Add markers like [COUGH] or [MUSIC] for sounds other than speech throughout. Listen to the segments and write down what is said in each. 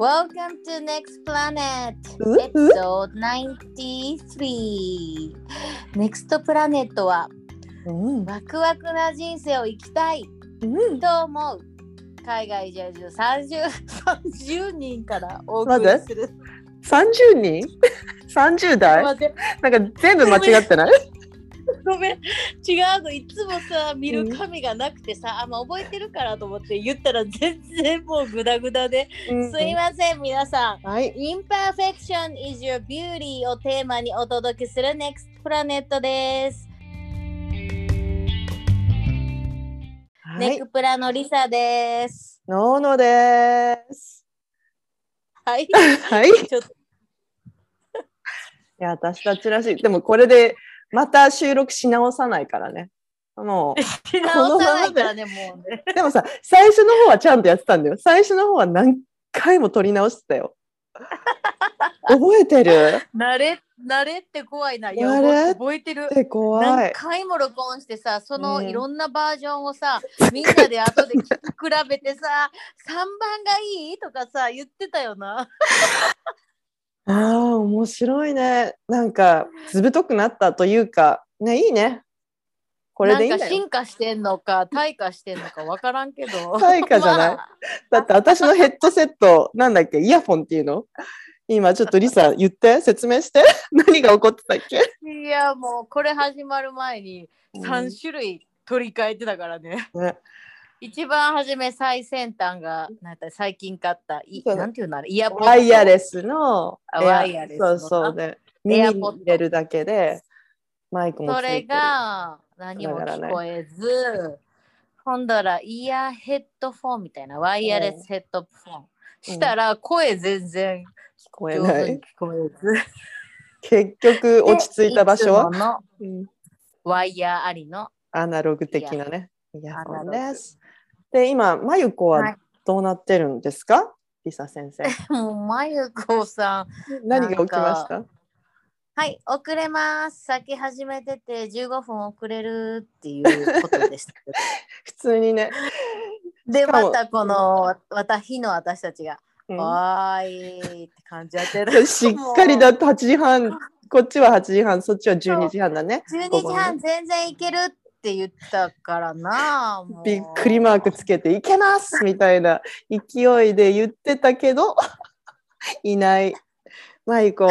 Welcome to Next Planet. Episode 93 Next Planet はうんワクワクな人生を生きたい。うんと思う海外在住 30, 30人からお送りする。30人 ?30 代？なんか全部間違ってない？ごめん違うのいつもさ見る紙がなくてさ、あんま覚えてるからと思って言ったら全然もうグダグダで、うんすいません皆さんはい。Imperfection is your beauty をテーマにお届けする Next Planet です。はいネク。プラのリサです。のーのです。はい。[LAUGHS] はい。いちょっとや、私たちらしい。でもこれでまた収録し直さないからね。もし直さないからね、もうね。う。[LAUGHS] でもさ、最初の方はちゃんとやってたんだよ。最初の方は何回も撮り直してたよ。[LAUGHS] 覚えてる？慣れ、慣れって怖いな。いや慣れ覚えてるっ。て怖何い。回も録音してさ、そのうんいろんなバージョンをさ、みんなで後で聞き比べてさ、[LAUGHS] 3番がいい？とかさ、言ってたよな。ああ、面白いね。なんか、ずぶとくなったというか、ね、いいね。これでいいんなんかだよ。進化してんのか、退化してんのか分からんけど。[LAUGHS] 退化じゃない？[LAUGHS] まあだって私のヘッドセット、なんだっけ、イヤフォンっていうの？今ちょっとリサ言って、説明して。[LAUGHS] 何が起こってたっけ？いやもうこれ始まる前に3種類取り替えてたからね。ね、一番初め最先端がなんか最近買ったいなんていうのあれイヤポッドワイヤレスのワイヤレスのそうそう。で、エ耳にアポッド。入れるだけで、マイクもつそれいて。る。が何も聞こえず、今度はイヤーヘッドフォンみたいなワイヤレスヘッドフォン。したら声全然聞こえ上ない聞。こえず。結局落ち着いた場所は？ワイヤーありのアナログ的なね、イヤホンです。で、今、まゆこははいどうなってるんですか、リサ先生。[LAUGHS] もうまゆこさん何が起きました？はい、遅れます。先始めてて15分遅れるっていうことでした。[LAUGHS] 普通にね。で、またこの、また日の私たちが、うんわーいって感じやってる。[LAUGHS] しっかりだって8時半、こっちは8時半、そっちは12時半だね。12時半全然いけるって言ったからな。びっくりマークつけて、いけますみたいな勢いで言ってたけど、[LAUGHS] いない。まゆこ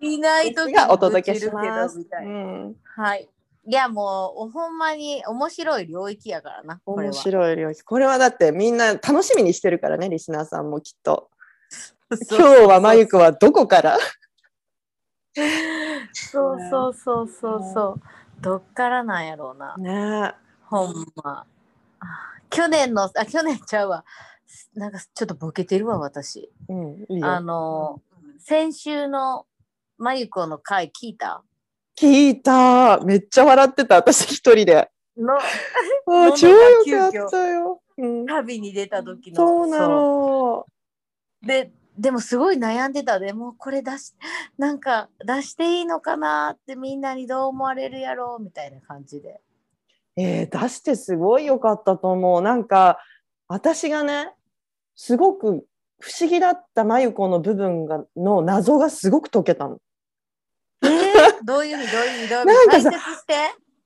いない時がお届けします。うん、はい。いやもうほんまに面白い領域やからな。これ面は白い領域。これはだってみんな楽しみにしてるからね、リスナーさんもきっと。今日はまゆこはどこから？そうそうそうそうそう。どっからなんやろうな。ねほんま。あ去年の、あ、去年ちゃうわ。なんかちょっとボケてるわ、私。え。うん、いいあよ。の、先週のまゆこの回聞いた？聞いた。めっちゃ笑ってた、私一人で。の [LAUGHS] あ超よかったよ。うん、旅に出た時の。そうなの。で、でもすごい悩んでたで、もうこれ出し、なんか出していいのかなってみんなにどう思われるやろうみたいな感じで。えー出してすごい良かったと思う。なんか私がねすごく不思議だった真由子の部分がの謎がすごく解けたの。えー、[LAUGHS] どういう意味？どういう意味？どういう意味？解なんかさ説して。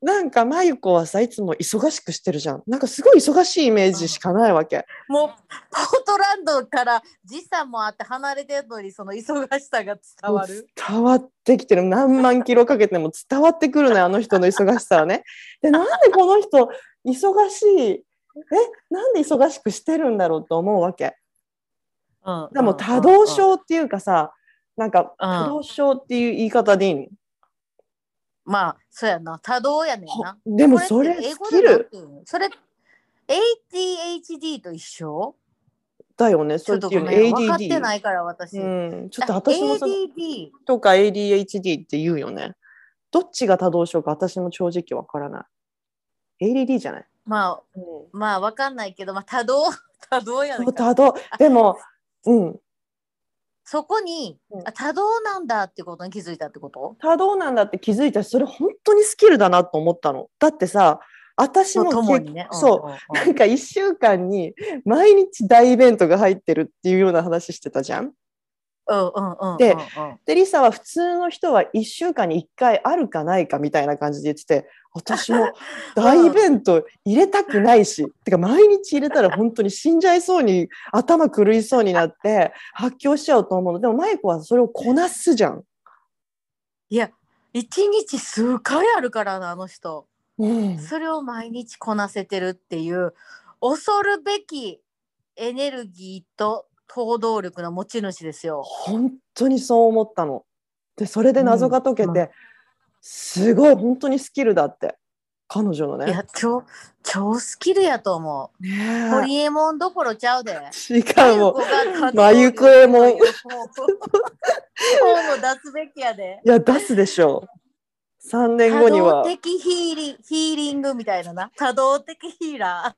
なんか真由子はさいつも忙しくしてるじゃん。なんかすごい忙しいイメージしかないわけ。もうポートランドから時差もあって離れてるのにその忙しさが伝わる。伝わってきてる何万キロかけても伝わってくるのよあの人の忙しさはね。でなんでこの人忙しい？えなんで忙しくしてるんだろうと思うわけ。うんでも多動症っていうかさなんか多動症っていう言い方でいいの？まあそうやな多動やねんな。でもそれスキル？それ ADHD と一緒？だよね。それっていうのとごめん分かって ADD。ないから私。うん、ちょっあと私も ADD とか ADHD って言うよね。どっちが多動症か私も正直わからない。ADD じゃない、まあうん、まあ分かんないけど、まあ、多動 [LAUGHS] 多動やね多動でも、[LAUGHS] うん、そこに、うんあ多動なんだってことに気づいたってこと？多動なんだって気づいたしそれ本当にスキルだなと思ったの。だってさ私もととも結にね。そう。なんか1週間に毎日大イベントが入ってるっていうような話してたじゃん。うんうんうんうん。でうんで、リサは普通の人は1週間に1回あるかないかみたいな感じで言ってて、私も [LAUGHS] 大イベント入れたくないし、てか毎日入れたら本当に死んじゃいそうに頭狂いそうになって [LAUGHS] 発狂しちゃうと思うの。でもマイコはそれをこなすじゃん。いや、一日数回あるからな、あの人。うん、それを毎日こなせてるっていう、恐るべきエネルギーと行動力の持ち主ですよ。本当にそう思ったの。で、それで謎が解けて、うんすごい本当にスキルだって。彼女のね。いや、超、超スキルやと思う。ホリエモンどころちゃうで。違うもん。ま眉子エモン本を出すべきやで。いや、出すでしょう。3年後多には動。的ヒーリヒーリングみたいなな。多動的ヒーラ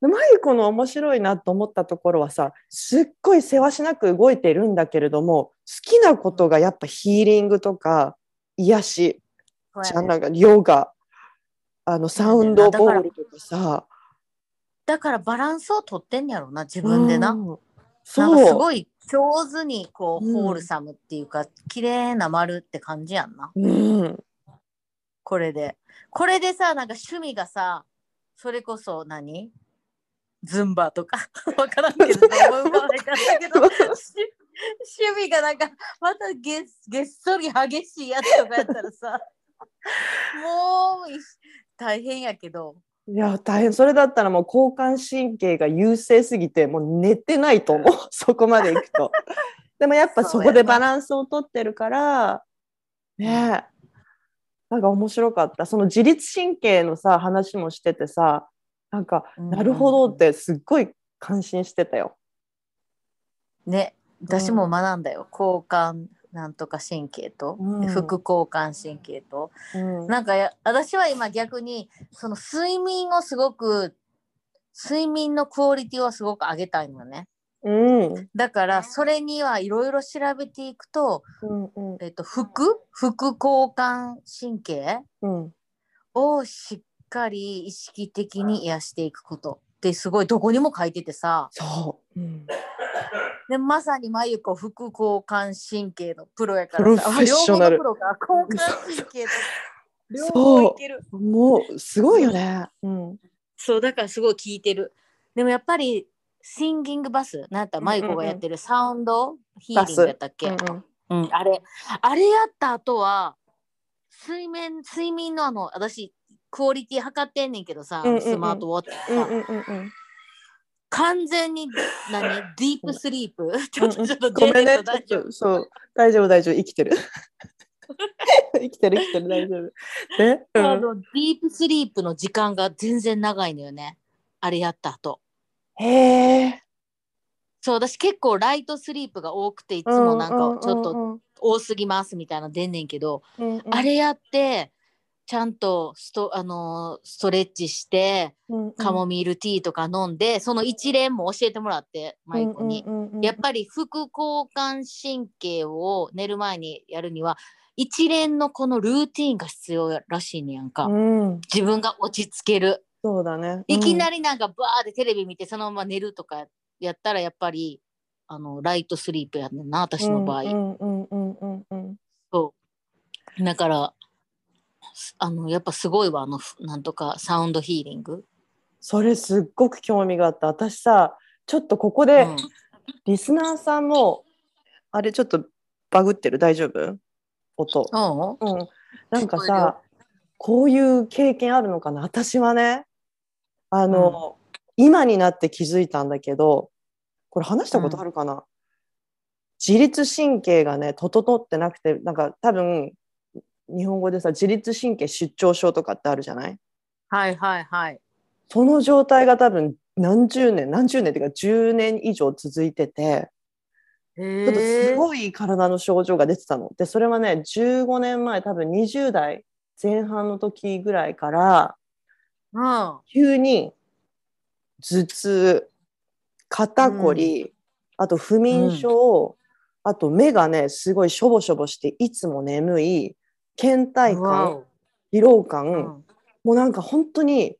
マユコの面白いなと思ったところはさすっごいせわしなく動いてるんだけれども好きなことがやっぱヒーリングとか癒しー。じゃあなんかヨガあのサウンドボールとかさだからバランスをとってんやろな、自分でな。うんそうごい上手にこう、うん。ホールサムっていうか綺麗な丸って感じやんな。うん。これで。これでさなんか趣味がさそれこそ何？ズンバとか？[LAUGHS] わからんけど [LAUGHS] 趣趣味がなんかまたげっげっそり激しいやつとかやったらさもうい大変やけどいや大変。それだったらもう交感神経が優勢すぎてもう寝てないと思う。[LAUGHS] そこまでいくと。[LAUGHS] でもやっぱそこでバランスをとってるからねえ。なんか面白かった。その自律神経のさ話もしててさなんかうん。なるほどってすっごい感心してたよ。ね。私も学んだよ、交感なんとか神経と、うん。副交感神経と。うん。なんかや私は今逆にその睡眠をすごく睡眠のクオリティをすごく上げたいのね。うん。だからそれにはいろいろ調べていくと、うんうん。えっと、副？副交感神経？うん。をしっかり意識的に癒していくことってすごいどこにも書いててさ。そう、うん、でまさにまゆこ副交感神経のプロやからプロフェッショナル。あ両方のプロか交感神経と両方いけるもう。すごいよね。うん。そうだからすごい聞いてる。でもやっぱりシンギングバス。なんたらまゆこがやってるサウンドヒーリングやったっけ、うんうん、あれ。あれやった後は睡眠睡眠のあの私クオリティ測ってんねんけどさ、うんうんうん。スマートウォッチさ、うんうんうんうん完全に何？[LAUGHS] ディープスリープ？[LAUGHS] ちょっとちょっとごめんね出てるちょっとそう。大丈夫大丈夫。生きてる。[LAUGHS] 生きてる生きてる大丈夫。で、うあん、のディープスリープの時間が全然長いのよね。あれやった後。へえ。そう私結構ライトスリープが多くていいつもなんかちょっとと、多すぎますみたいなの出んねんけど、うんうん。あれやってちゃんとスト,、あのーストレッチしてうんうん。カモミールティーとか飲んで、その一連も教えてもらってマイコに、うんうんうんうんやっぱり副交感神経を寝る前にやるには一連のこのルーティンが必要らしいねやんか、うん、自分が落ち着ける。そうだね。いきり、なりなんかバーってテレビ見てそのまま寝るとかやったらやっぱりあのライトスリープやねんな私の場合、うんうんうんうんうんそう。だからすあのやっぱすごいわあのふなんとかサウンドヒーリング、それすっごく興味があった。私さちょっとここうでん。リスナーさんも、あれちょっとバグってる？大丈夫？音。うんうん、なんかさこういう経験あるのかな？私はね。あの、今になって気づいたんだけどこれ話したことあるかな、自律神経がね整ってなくてなんか多分日本語でさ自律神経失調症とかってあるじゃない？はいはいはい。その状態が多分何十年何十年っていうか10年以上続いててちょっとすごい体の症状が出てたの。で、それはね、15年前、多分20代前半の時ぐらいから、うん。急に頭痛、肩こり、あと不眠症、あと目がね、すごいしょぼしょぼして、いつも眠い、倦怠感、疲労お感、うん。もうなんか本当に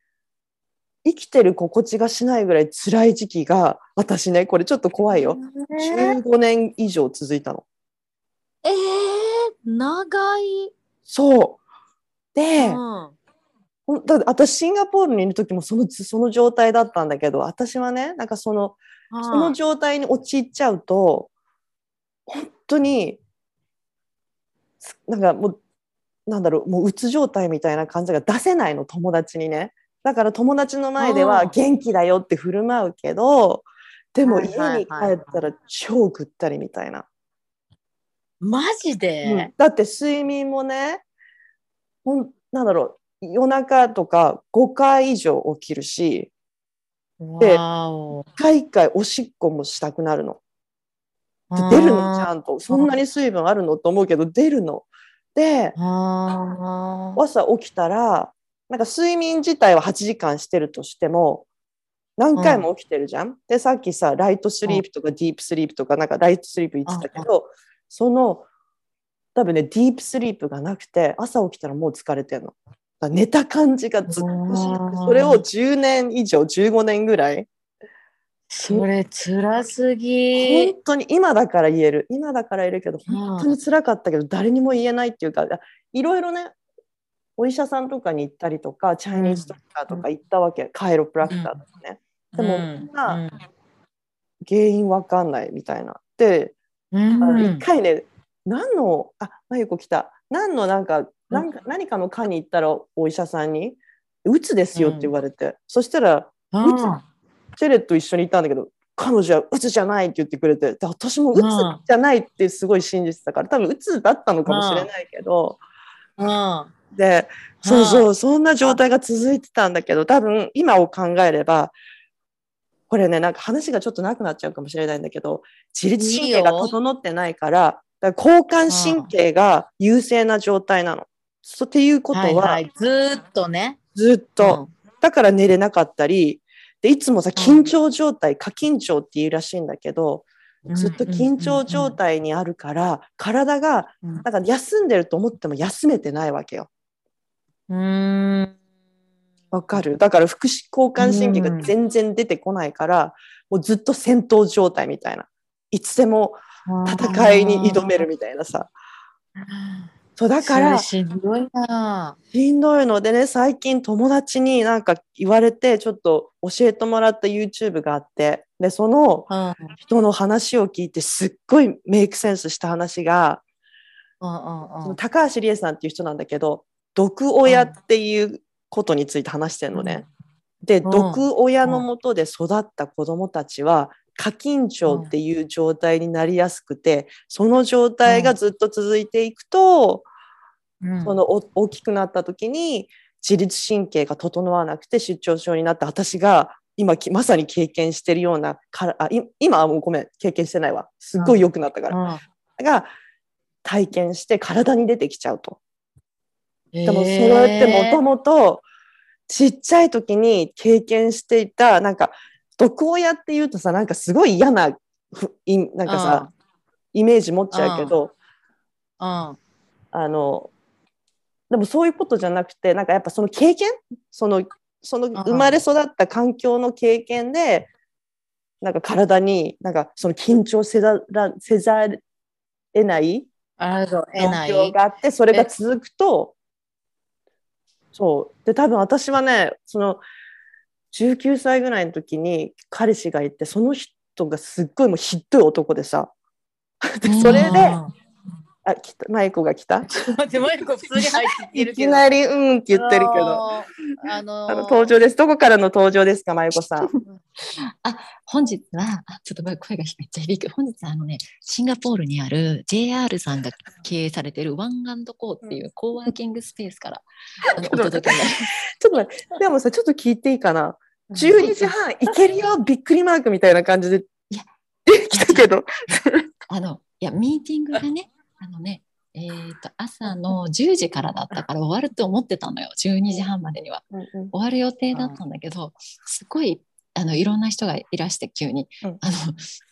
生きてる心地がしないぐらい辛い時期が私ねこれちょっと怖いよ。えー。15年以上続いたの。えー、長い。そう。で、うん。だ私シンガポールにいる時もそのその状態だったんだけど私はねなんかそのその状態に陥っちゃうと本当につなんかもうなんだろうもううつ状態みたいな感じが出せないの友達にね。だから友達の前ではうん元気だよって振る舞うけどでもはい家に帰ったら超ぐったりみたいな、マジうん。で、だって睡眠もねほんなんだろう夜中とか5回以上起きるしでわお。1回1回おしっこもしたくなるの。で出るのちゃんと。そんなに水分あるのと思うけど出るの。で朝起きたらなんか睡眠自体は8時間してるとしても何回も起きてるじゃん。でさっきさ light sleep とか deep sleep とかなんか light sleep 言ってたけどその多分ね deep sleep がなくて朝起きたらもう疲れてんの。寝た感じがずっとしなくてうんそれを10年以上15年ぐらいそれ辛すぎ。本。当に今だから言える。今だから言えるけどうん。本当に辛かったけど誰にも言えないっていうかいろいろねお医者さんとかに行ったりとかチャイニーズドクターとか行ったわけ、カイロプラクターとかね、でもうん。原因わかんないみたいな。でうん。あのうん一回ね何のあまゆこ来た。何のなんかなんか何かの科に行ったらお医者さんに「うつですよ」って言われて、そしたらうんうつテレと一緒にいたんだけど彼女はうつじゃないって言ってくれてで私もうつじゃないってすごい信じてたから多分うつだったのかもしれないけど、うん。でそうそうそんな状態が続いてたんだけど多分今を考えればこれねなんか話がちょっとなくなっちゃうかもしれないんだけど自律神経が整ってないから交感神経が優勢な状態なの。そうっていうことは、はいはい、ずーっとね。ずっと、だから寝れなかったりでいつもさ緊張状態、過緊張っていうらしいんだけどずっと緊張状態にあるから、体がうん。なんか休んでると思っても休めてないわけよ。うーん。わかる？だから副交感神経が全然出てこないから、もうずっと戦闘状態みたいな。いつでも戦いに挑めるみたいなさそうだだからしんどいな。しんどいのでね最近友達になんか言われてちょっと教えてもらった YouTube があってでそのうん。人の話を聞いてすっごいメイクセンスした話がうんうんその高橋理恵さんっていう人なんだけど毒親っていうことについて話してるのね。でうん。毒親のもとで育った子どもたちは過緊張っていう状態になりやすくてその状態がずっと続いていくと、うん。そのお大きくなった時に自律神経が整わなくて出張症になって私が今きまさに経験してるようなからあい今はもうごめん経験してないわ。すっごい良くなったから、うん。が体験して体に出てきちゃうと。でもそへれってもーともとちっちゃい時に経験していたなんか毒親っていうとさなんかすごい嫌ななんかさ、イメージ持っちゃうけど、うん。あのでもそういうことじゃなくてなんかやっぱその経験？そのそのん生まれ育った環境の経験でなんか体になんかその緊張せざらせざる得ないあると得状ない。況があってそれが続くとそう。で多分私はねその19歳ぐらいの時に彼氏がいてその人がすっごいもうひどい男でさ。でそれでうんあ来たマイコが来た？ちょっと待って、マイコ普通に入ってきているけど。きなりうんって言ってるけど。あのー。登場です。どこからの登場ですか、まゆこさん？[LAUGHS] 本日は、あちょっと声がめっちゃ響く。本日はあのね、シンガポールにある JR さんが経営されているワンコーっていうコーワーキングスペースからあの [LAUGHS] お届けになります。[LAUGHS] ちょっと待って、でもさ、ちょっと聞いていいかな？12時半、いけるよ、びっくりマークみたいな感じで。いや、できたけど。あの、いや、ミーティングがね、あのね、えっ、と、朝の10時からだったから終わるって思ってたのよ。12時半までには。終わる予定だったんだけど、すごい、あの、いろんな人がいらして急に、うんあの、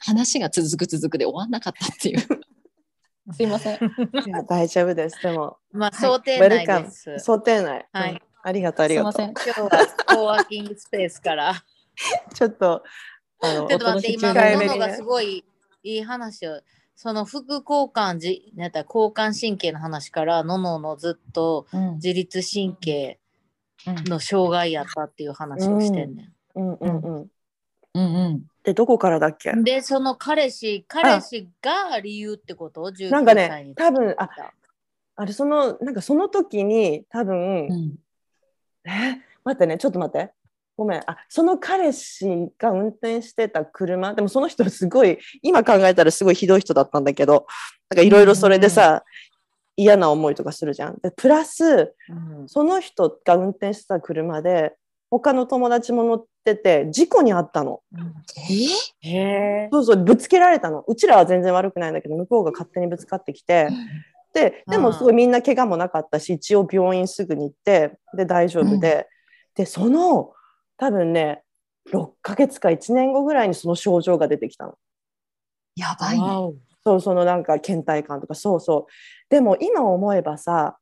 話が続く続くで終わんなかったっていう。[LAUGHS] すいません。いや大丈夫です。でも、まあ、想定内です。想定内。はいうんありがとうありがとうすいません。今日はコワーキングスペースから。[LAUGHS] ちょっとあのちょっと待って、今、ののがすごいいい話を。その副交感じ、なんだ交感神経の話から、のののずっとうん。自律神経うん。の障害やったっていう話をしてんねうん。うんうんうん。うん。でどこからだっけ？ん。で、その彼氏、彼氏が理由ってこと ?19 なんかね多分ああれそのなんかその時に多分、うん。え？待ってねちょっと待ってごめんあその彼氏が運転してた車でもその人すごい今考えたらすごいひどい人だったんだけどなんかいろいろそれでさ、嫌な思いとかするじゃん。でプラスうんその人が運転してた車で他の友達も乗ってて事故に遭ったの。えへえ。そうそうぶつけられたの。うちらは全然悪くないんだけど向こうが勝手にぶつかってきて。ででもすごいみんな怪我もなかったし一応病院すぐに行ってで大丈夫で、でその多分ね6ヶ月か1年後ぐらいにその症状が出てきたの。やばいね。そうそのなんか倦怠感とかそうそう。でも今思えばさ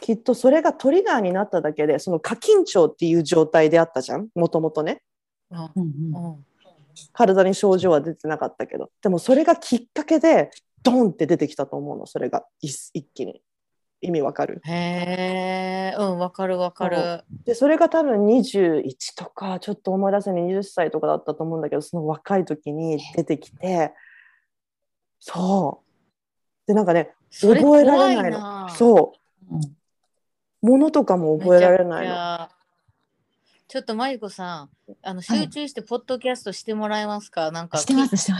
きっとそれがトリガーになっただけでその過緊張っていう状態であったじゃん？もともとね。うんうん。うんうん。体に症状は出てなかったけどでもそれがきっかけでドンって出てきたと思うのそれが一一気に意味わかる。へえ。うん、わかるわかる。でそれが多分21とかちょっと思い出せない20歳とかだったと思うんだけどその若い時に出てきて。そう。でなんかね覚えられ怖ないの。なそう。うん物とかも覚えられないの。めちょっとまゆこさん、あの集中してポッドキャストしてもらえますか、なんか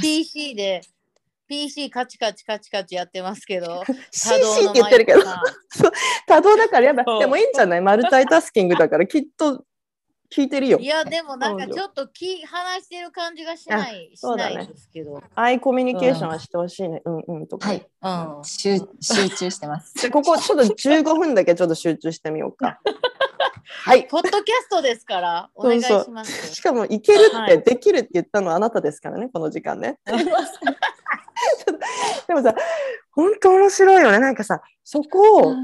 PC で PC カチカチカチカチやってますけど、[LAUGHS] CC って言ってるけど。多動 [LAUGHS] だからやばそう。いでもいいんじゃない？マルタイタスキングだからきっと聞いてるよ。いやでもなんかちょっとき話してる感じがしないし [LAUGHS] そうだね。ないですけど、アイコミュニケーションはしてほしいね。うんうんとか。ね、はい。うん、集集中してます。でここちょっと15分だけちょっと集中してみようか。はい。ポッドキャストですからお願いしそうます。しかもいけるって、はいできるって言ったのはあなたですからねこの時間ねでもさ本当面白いよねなんかさそこを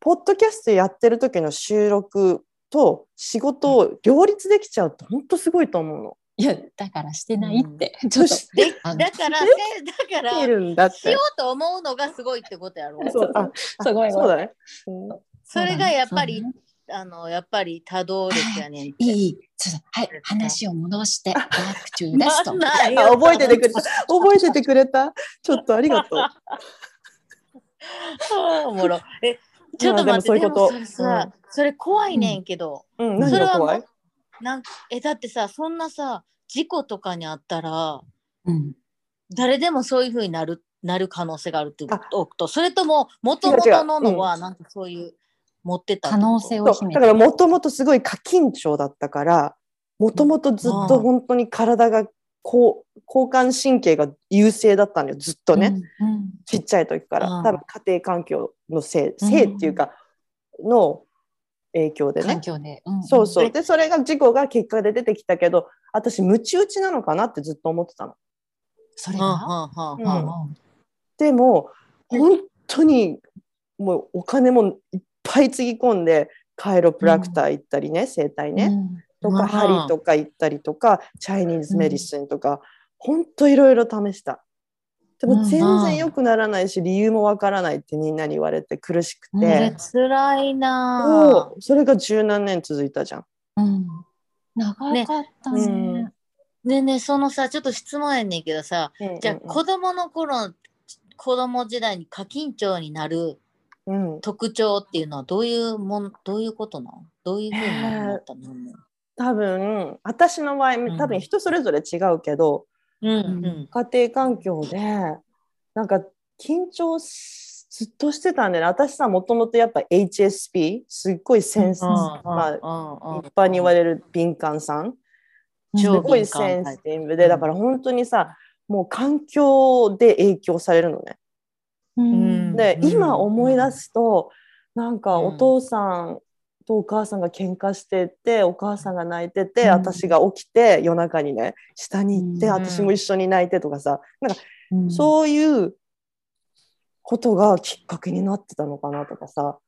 ポッドキャストやってる時の収録と仕事を両立できちゃうって本当すごいと思うの。いやだからしてないって。[LAUGHS] ちょっとだからせだからいるんだってしよ。うと思うのがすごいってことやろ。そうあすごいそうだね。うんそれがやっぱり、あのやっぱり多動力やねんて。いいはい話を戻して back to rest。なんなんよあ覚えててくれた？覚えててくれた？ちょっとありがとう。[LAUGHS] おもろ。え、ちょっと待って、そういうそれさ、それ怖いねんけど、うん、何それは怖いうなんえ、だってさ、そんなさ、事故とかにあったら、うん。誰でもそういうふうになるなる可能性があるってこと？それとも、もともとののは、なんかそういう、持ってたって可能性を秘めて。だからもともとすごい過緊張だったからもともとずっと本当に体がこう交感神経が優勢だったのよずっとね、うんうん。ちっちゃい時から、うん。多分家庭環境のせいせいっていうか、の影響でね。環境で。うん。そうそう。えでそれが事故が結果で出てきたけど私ムチ打ちなのかなってずっと思ってたの。それが？でも本当にもうお金もいっぱいつぎ込んでカイロプラクター行ったりね、整体ね、とうん。か針とか行ったりとかチャイニーズメディシンとか、本当いろいろ試した。でも全然良くならないし、理由もわからないってみんなに言われて苦しくうんて、え辛いなそれが十何年続いたじゃん。うん。長かったね。ねねそのさちょっと質問やねんけどさじゃあうん。子供の頃子供時代に過緊張になるうん、特徴っていうのはどういうもんどういうことなのどういうふうになったの、多分私の場合多分人それぞれ違うけど、うんうん。家庭環境でなんか緊張しずっとしてたんでね。私さもともとやっぱ HSP すっごいセンス、まあ、一般に言われる敏感さん。す超ごいセンシティブでだから本当にさもう環境で影響されるのね。うん。で、うん。今思い出すとなんかうん。お父さんとお母さんが喧嘩しててお母さんが泣いてて、うん。私が起きて夜中にね下に行って、うん。私も一緒に泣いてとかさなんかうん。そういうことがきっかけになってたのかなとかさ。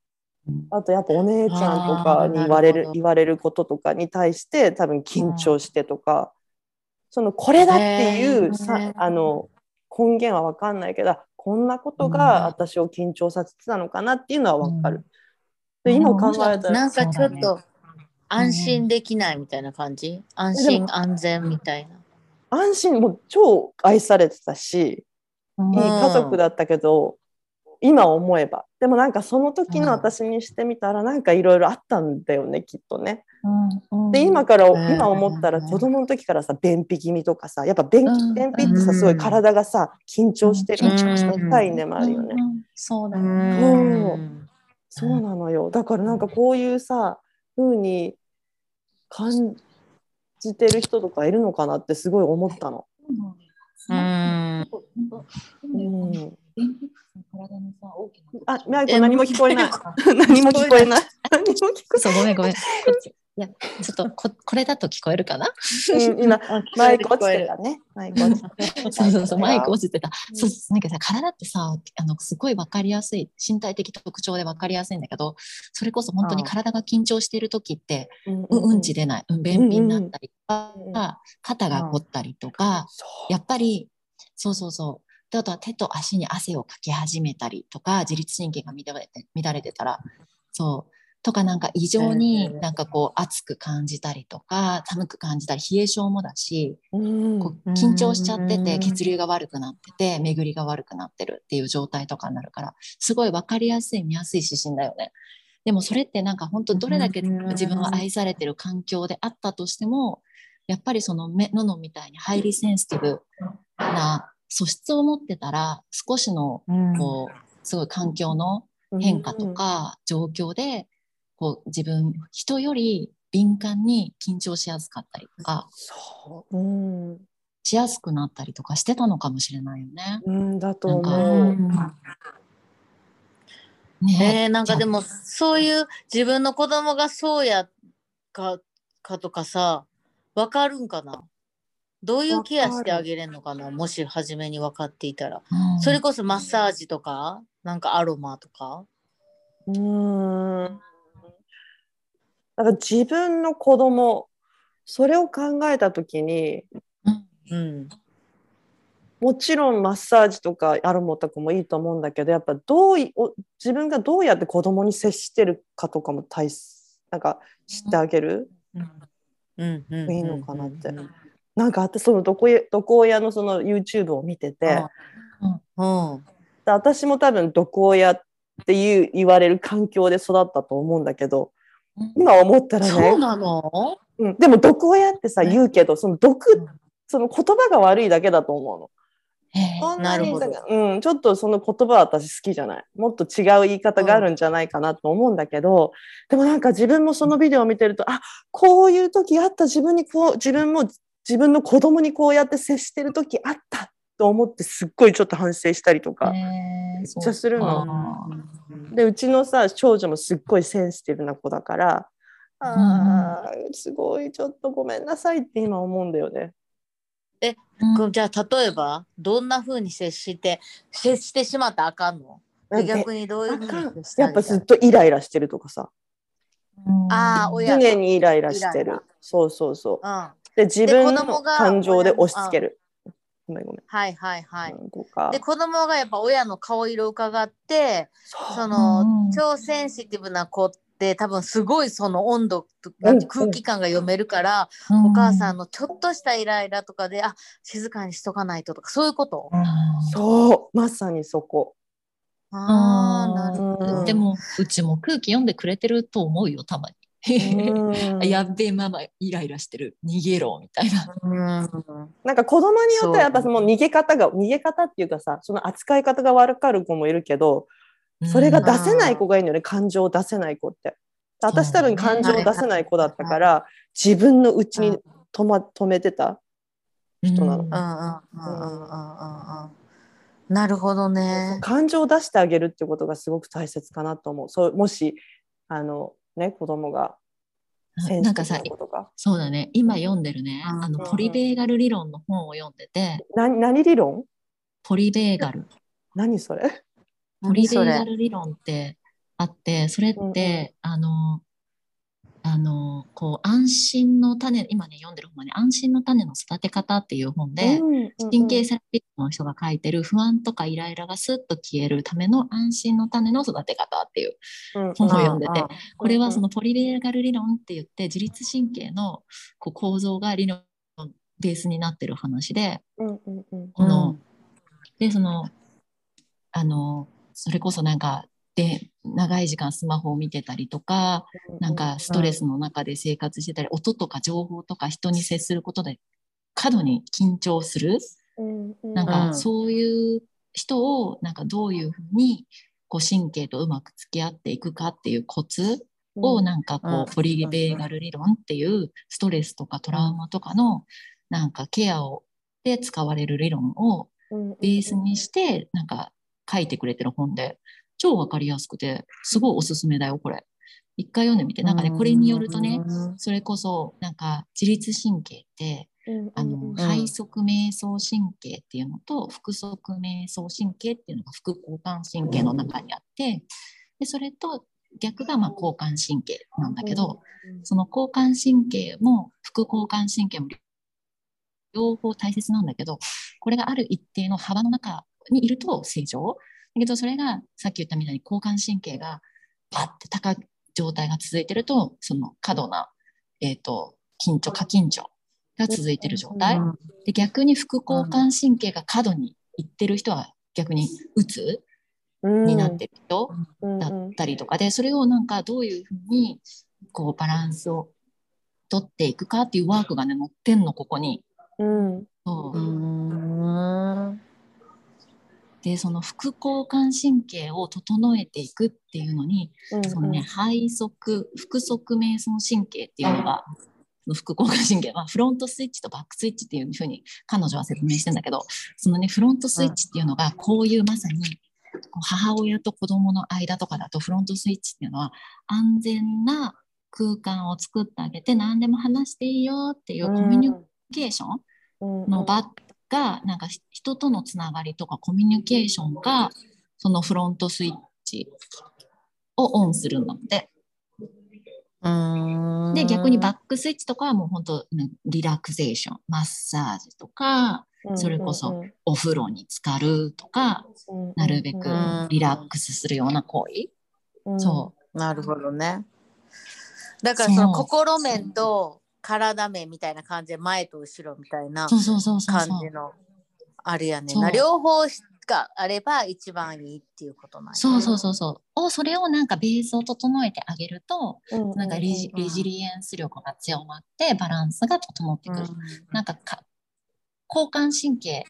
あとやっぱお姉ちゃんとかに言われる言われることとかに対して多分緊張してとか、そのこれだっていうさ、あの根源は分かんないけどこんなことうん。が私を緊張させてたのかなっていうのは分かる。うん。で今考えたらなんかちょっと安心できないみたいな感じ、安で心も安全みたいな。安心もう超愛されてたしうん。いい家族だったけど、今思えば。でもなんかその時のうん。私にしてみたらなんかいろいろあったんだよねきっとね。うんで今から、うん。今思ったら子供の時からさ便秘気味とかさやっぱ便うん。便秘ってさすごい体がさ緊張してる、緊張してる痛いね。もあるよね、そう。だうね。ん。そうなのよ。だからなんかこういうさ風に感じてる人とかいるのかなってすごい思ったの。うん。うん、便秘体のさ大きなあ、マイコ何も聞こえないえ。何も聞こえない。何も聞こそうごめんごめん。こっちいやちょっとここれだと聞こえるかな？今マイク落ちてる。たね。マイク落ちてた。そうそうそうマイク落ちてた。うんそうなんかさ体ってさあのすごいわかりやすい身体的特徴でわかりやすいんだけどそれこそ本当に体が緊張している時ってうんううんち出ない、うん、便秘になったりとか、肩が凝ったりとか、やっぱりそうそうそうであとは手と足に汗をかき始めたりとか自律神経が乱れて乱れてたらそう。とかなんか異常にうんなんかこう暑く感じたりとか寒く感じたり冷え性もだし、うん。こう緊張しちゃってうんて血流が悪くなってて巡りが悪くなってるっていう状態とかになるからすごい分かりやすい見やすい指針だよね。でもそれってなんか本当どれだけうん自分が愛されてる環境であったとしてもやっぱりその目ののみたいにハイリセンシティブな素質を持ってたら少しのうんこうすごい環境の変化とか状況でこう自分人より敏感に緊張しやすかったりとかそう。うん。しやすくなったりとかしてたのかもしれないよね。うんだと思う。ねえー、なんかでもそういう自分の子供がそうやかかとかさ分かるんかな？どういうケアしてあげれんのかなもし初めに分かっていたら、うん。それこそマッサージとかなんかアロマとか？うーん。だから自分の子供それを考えた時にうん。うんもちろんマッサージとかアロマとかもいいと思うんだけどやっぱどう自分がどうやって子供に接してるかとかも大切なんか知ってあげる、うん。うん。うん。いいのかなって。うんなんか私その毒親毒親のその YouTube を見てて、うん。で私も多分毒親っていう言われる環境で育ったと思うんだけど今思ったらね。そうなの？うん、でも毒親ってさね。言うけどその毒うん。その言葉が悪いだけだと思うの。へえそんなになるほど。うん、ちょっとその言葉は私好きじゃない。もっと違う言い方があるんじゃないかなと思うんだけど、でもなんか自分もそのビデオを見てると、あこういう時あった自分にこう自分も自分の子供にこうやって接してる時あったと思ってすっごいちょっと反省したりとか。めめっちゃするの。うん。でうちのさ長女もすっごいセンシティブな子だから、あーすごいちょっとごめんなさいって今思うんだよね。うん。じゃあ例えばどんな風に接して接してしまったらあかんの？で逆にどういうあかん風に接しやっぱずっとイライラしてるとかさ。あー親。常にイライラしてる。そうそうそう。うんで自分の感情で押し付ける。ごめんごめん。はいはいはい。で子供がやっぱ親の顔色を伺ってそのうん。超センシティブな子って多分すごいその温度とうん空気感が読めるから、うん。お母さんのちょっとしたイライラとかであ静かにしとかないととかそういうこと、そう。まさにそこ。ああなるほど。うん。でもうちも空気読んでくれてると思うよたまに。[LAUGHS] やっべえママイライラしてる。逃げろみたいな。なんか子供によってはやっぱその逃げ方が逃げ方っていうかさその扱い方が悪かる子もいるけどそれが出せない子がいるのよね感情を出せない子って。私たぶん感情を出せない子だったから、自分のうちに止,、ま、止めてた人なの。なるほどね。感情を出してあげるってことがすごく大切かなと思う。そうもしあのね子供がなんかさそうだね。今読んでるね。うん。あのポリベーガル理論の本を読んでて。な何理論？ポリベーガル。何それ？ポリベーガル理論ってあってそれ？って、あのあのこう安心の種今ね読んでる本はね安心の種の育て方っていう本で、神経セラピストの人が書いてる不安とかイライラがスッと消えるための安心の種の育て方っていう本を読んでて、これはそのポリベーガル理論って言って自律神経のこう構造が理論のベースになってる話で、このでそのあのそれこそなん。かで長い時間スマホを見てたりとかなんかストレスの中で生活してたり、音とか情報とか人に接することで過度に緊張する、なんかそういう人をなんかどういうふうにこう神経とうまく付き合っていくかっていうコツをなんかこうポリベーガル理論っていうストレスとかトラウマとかのなんかケアをで使われる理論をベースにしてなんか書いてくれてる本で超わかりやすくてすごいおすすめだよこれ。一回読んでみて。なんかねこれによるとねそれこそなんか自律神経ってあの背側瞑想神経っていうのと腹側瞑想神経っていうのが副交感神経の中にあってでそれと逆がまあ交感神経なんだけどその交感神経も副交感神経も両方大切なんだけどこれがある一定の幅の中にいると正常。だけどそれがさっき言ったみたいに交感神経がパッて高い状態が続いてるとその過度な、えーと、緊張過緊張が続いてる状態、で逆に副交感神経が過度にいってる人は逆にうつになってる人だったりとかでそれをなんかどういうふうにこうバランスを取っていくかっていうワークがね載ってんのここに。うん、そうでその副交感神経を整えていくっていうのに、うんうん、そのね背側腹側瞑想神経っていうのが、うん、副交感神経はフロントスイッチとバックスイッチっていうふうに彼女は説明してんだけどそのねフロントスイッチっていうのがこういうまさに母親と子供の間とかだとフロントスイッチっていうのは安全な空間を作ってあげて何でも話していいよっていうコミュニケーションの場がなんか人とのつながりとかコミュニケーションがそのフロントスイッチをオンするので。で逆にバックスイッチとかはもう本当、ね、リラクゼーションマッサージとかそれこそお風呂に浸かるとか、なるべくリラックスするような行為、そう。なるほどね。だからその心面と体面みたいな感じで前と後ろみたいな感じのあれやねんな。両方があれば一番いいっていうことなん、ね、そうそうそうそう。をそれをなんかベースを整えてあげると、うん、なんかレジレジリエンス力が強まってバランスが整ってくる、うん、なんかか交感神経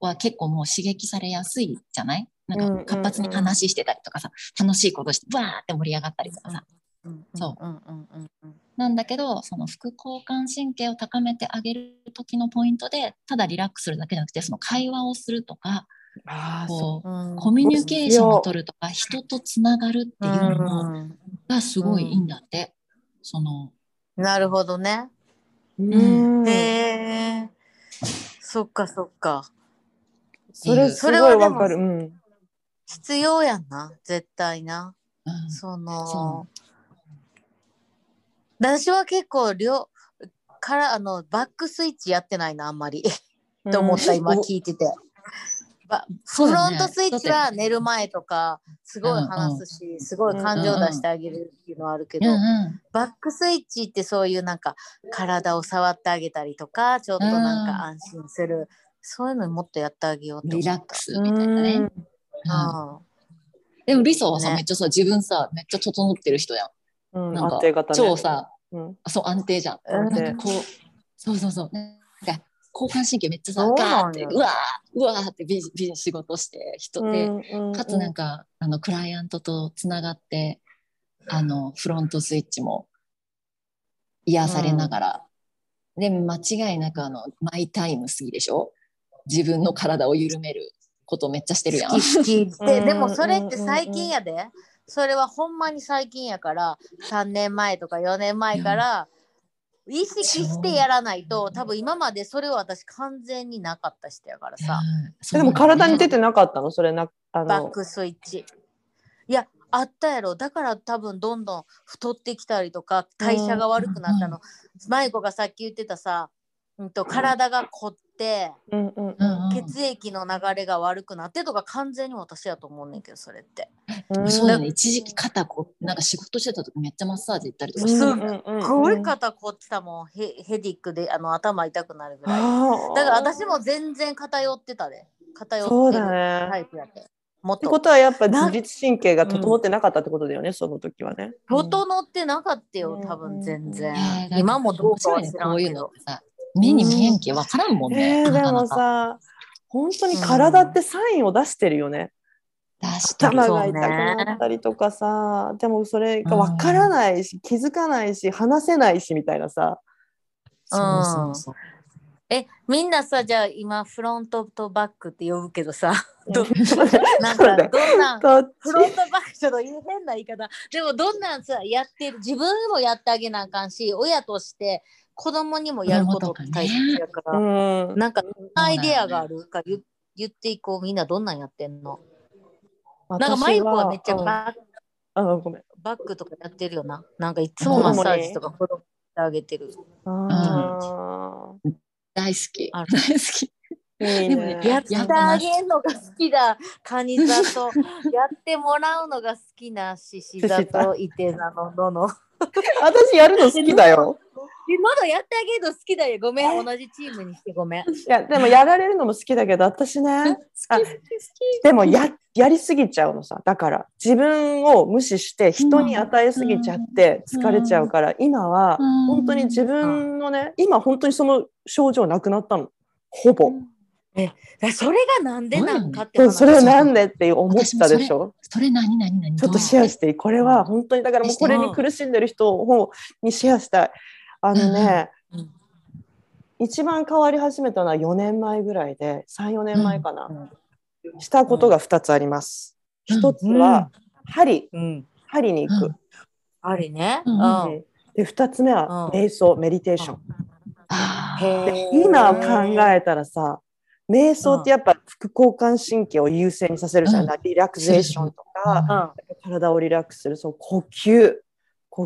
は結構もう刺激されやすいじゃない？なんか活発に話してたりとかさ、楽しいことしてわーって盛り上がったりとかさ、そうなんだけどその副交感神経を高めてあげる時のポイントでただリラックスするだけじゃなくてその会話をするとかこう、う。ん、コミュニケーションを取るとか人とつながるっていうのがすごいいいんだって、うん、そのなるほどね、うん、へえそっかそっか。それそれはわかる、うん、必要やんな。絶対な、その私は結構両からあのバックスイッチやってないなあんまりと思った今聞いてて。フロントスイッチは寝る前とかすごい話すし、すごい感情出してあげるっていうのはあるけど、バックスイッチってそういうなんか体を触ってあげたりとかちょっとなんか安心する、そういうのもっとやってあげようとリラックスみたいなね。うん、でも理想はさ、ね、めっちゃさ自分さめっちゃ整ってる人やん。うん、なんか、ね、超さ、うん、そう安定じゃん。なんかこうそうそうそう。なんか交感神経めっちゃさガーってうわーうわーってビジビジ仕事して人で、うんうん、かつなんかあのクライアントとつながってあのフロントスイッチも癒されながら、うん、で間違いなくあのマイタイム過ぎでしょ？自分の体を緩めることめっちゃしてるやん。好き好きででもそれって最近やで、それはほんまに最近やから3年前とか4年前から。意識してやらないと多分今までそれを私完全になかった人やからさ、でも体に出てなかったの？それなあのバックスイッチ。いやあったやろ。だから多分どんどん太ってきたりとか代謝が悪くなったの、舞子がさっき言ってたさ、うん、と体が凝ってうんうん。うんうん。血液の流れが悪くなってとか完全に私やと思うねんけどそれって。うん。そうだよね。一時期肩こうなんか仕事してた時めっちゃマッサージ行ったりとかすしうんすごい肩凝ってたもん。ヘヘディックであの頭痛くなるぐらい。だから私も全然偏ってたで。偏ってるだね。タイプやってもっってとことはやっぱ自律神経が整ってなかったってことだよね、その時はね。整ってなかったようん多分全然、えー今もどうかは面知白いねこういうのらんけどってさ目に見えんけわからんもんね、えー、でもさ、本当に体ってサインを出してるよね。頭が痛くなったりとかさ、でもそれが分からないし、気づかないし、話せないしみたいなさ。そうそうそう。えみんなさじゃあ今フロントとバックって呼ぶけどさ。ど [LAUGHS] なんかどんなフロントバックちょっと変な言い方。でもどんなんさやってる自分もやってあげなあかんし親として子供にもやることって大切やから、うん、なんかアイデアがあるか言言っていこう。みんなどんなんやってんの。なんかマイコはめっちゃうんバックあごめん。バックとかやってるよな。なんかいつもマッサージとか子供にしてあげてる。あ大好き。大好き。ーいいでもねね。やってあげんのが好きだ。カニ座と。[LAUGHS] やってもらうのが好きな獅子座といて座ののの。[LAUGHS] 私やるの好きだよ。えまだやってあげるの好きだよ。ごめん。同じチームにしてごめん。いやでもやられるのも好きだけど私ね。好き好き好き。でもややりすぎちゃうのさ。だから自分を無視して人に与えすぎちゃって疲れちゃうから、今は本当に自分のね今本当にその症状なくなったの。ほぼ、えそれがなんでなんかってうそれはなんでって思ったでしょ？それ何何何？ちょっとシェアしていい？これは本当にだからもうこれに苦しんでる人をにシェアしたいあのね、うん。うん一番変わり始めたのは4年前ぐらいで34年前かな、うん。したことが2つあります。うん。1つは針、うん。針に行く。ありね。で2つ目はうん。瞑想、メディテー。ション。今考えたらさ瞑想ってやっぱ副交感神経を優先にさせるじゃん、うん。リラクゼーションとか、うん。体をリラックスする。そう呼吸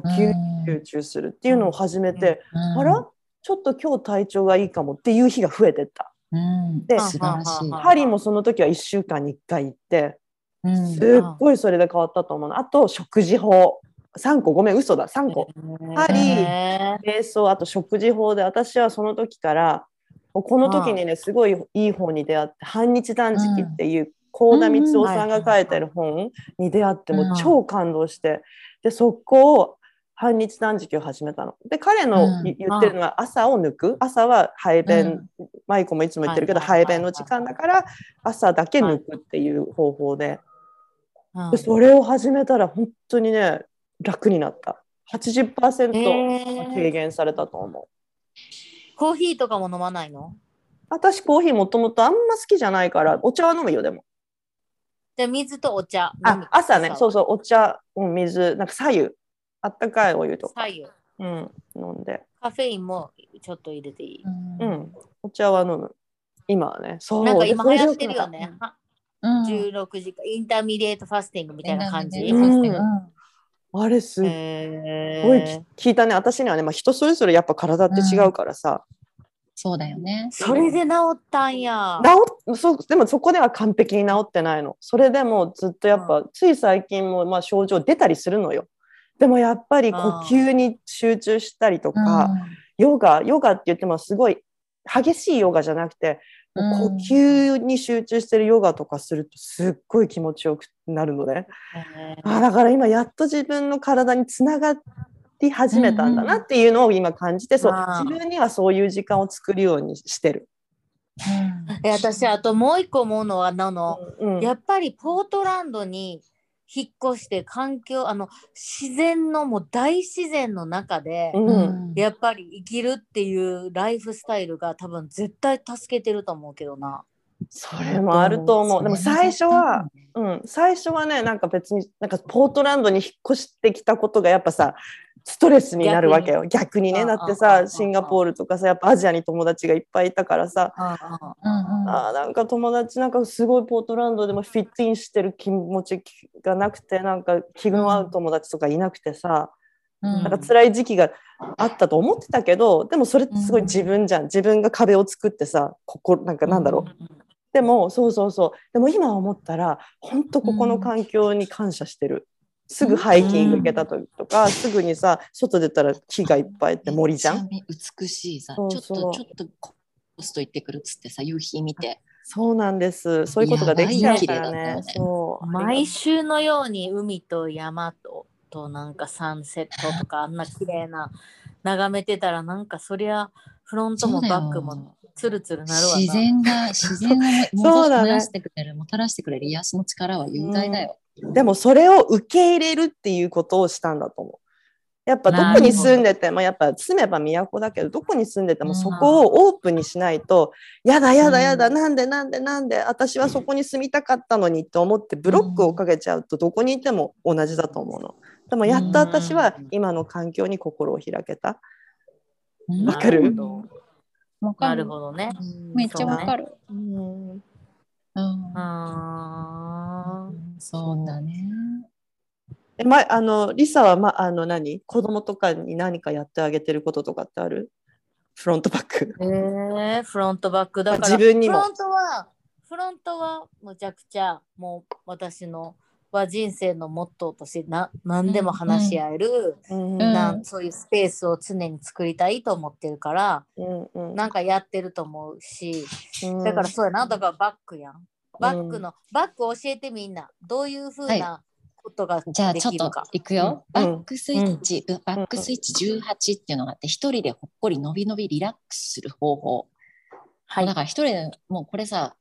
呼吸集中するっていうのを始めて、うん。あら？ちょっと今日体調がいいかもっていう日が増えてった。うん。で素晴らしい。は針もその時は1週間に1回行ってうん。すっごいそれで変わったと思うの。あと食事法。3個。ごめん嘘だ。3個。針へ瞑想。あと食事法で私はその時からこの時にねすごいいい本に出会って「半日断食」っていう幸田光夫さんが書いてる本に出会ってうん。もう超感動してでそこを半日断食を始めたの。で彼の言ってるのは朝を抜く。朝は排便、マイコもいつも言ってるけど排便の時間だから朝だけ抜くっていう方法で。ーでそれを始めたら本当にね楽になった。80%へー。軽減されたと思う。コーヒーとかも飲まないの？私コーヒーもともとあんま好きじゃないからお茶は飲むよでも。じゃあ水とお茶あ朝ね。そう。うそうお茶うん水なんか左右あったかいお湯とか、うん、飲んで。カフェインもちょっと入れていい、うん。お茶は飲む。今はね。そう。なんか今流行ってるよでね、はうん。16時間。 intermittent fasting みたいな感じ、うんうん。あれすっへごいー聞いたね。私にはね、まあ、人それぞれやっぱ体って違うからさ、そうだよね。それで治ったんや。治っそうでもそこでは完璧に治ってないの。それでもずっとやっぱ、つい最近もまあ症状出たりするのよでもやっぱり呼吸に集中したりとか、ヨガヨガって言ってもすごい激しいヨガじゃなくて呼吸に集中してるヨガとかするとすっごい気持ちよくなるのね。へーあだから今やっと自分の体につながり始めたんだなっていうのを今感じてそう自分にはそういう時間を作るようにしてる。え私あともう一個思うのはなの、うん。やっぱりポートランドに引っ越して環境あの自然のもう大自然の中で、うんやっぱり生きるっていうライフスタイルが多分絶対助けてると思うけどな。それもあると思う。でも最初は、うん、最初はねなんか別になんかポートランドに引っ越してきたことがやっぱさストレスになるわけよ。逆に。ね。うんだってさシンガポールとかさやっぱアジアに友達がいっぱいいたからさ。あーなんか友達なんかすごいポートランドでもフィットインしてる気持ちがなくてなんか気の合う友達とかいなくてさ、うん。なんか辛い時期があったと思ってたけどでもそれってすごい自分じゃん。自分が壁を作ってさここなんかなんだろう、でもそうそうそう。でも今思ったら本当ここの環境に感謝してる。すぐハイキング行けた時とか、すぐにさ外出たら木がいっぱいあって森じゃん？美しいさちょっとちょっとコースト行ってくるっつってさ夕日見てそうなんです。そういうことができちゃうからねった。そう。毎週のように海と山ととなんかサンセットとかあんな綺麗な眺めてたらなんかそりゃフロントもバックもツルツルなるわな自然が自然が [LAUGHS] そうだねもたらしてくれるもたらしてくれる癒しの力は雄大だよ、でもそれを受け入れるっていうことをしたんだと思う。やっぱど。こに住んでてもやっぱ住めば都だけどどこに住んでてもそこをオープンにしないとやだやだやだうん。なんでなんでなんで私はそこに住みたかったのにって思ってブロックをかけちゃうとどこにいても同じだと思うの。でもやっと私は今の環境に心を開けた。うん。わかる？なるほど。なわかる。る。ほどね。めっちゃわかる。うん。うん。あそうだね。えまあのリサは、ま、あの何？子供とかに何かやってあげてることとかってある？フロントバック。ーえー、フロントバックだからまあ自分にも。フロントはフロントはむちゃくちゃもう私のは人生のモットーとしてな何でも話し合える、うん。なんそういうスペースを常に作りたいと思ってるからうんうん。なんかやってると思うしうん。だからそうやな。だからバックやんバックの、バック教えてみんな。どういうふうなことができるか、じゃあちょっといくよ、うん。バックスイッチ、バックスイッチ18っていうのがあって一人でほっこり伸び伸びリラックスする方法。はい。だから一人でもうこれさ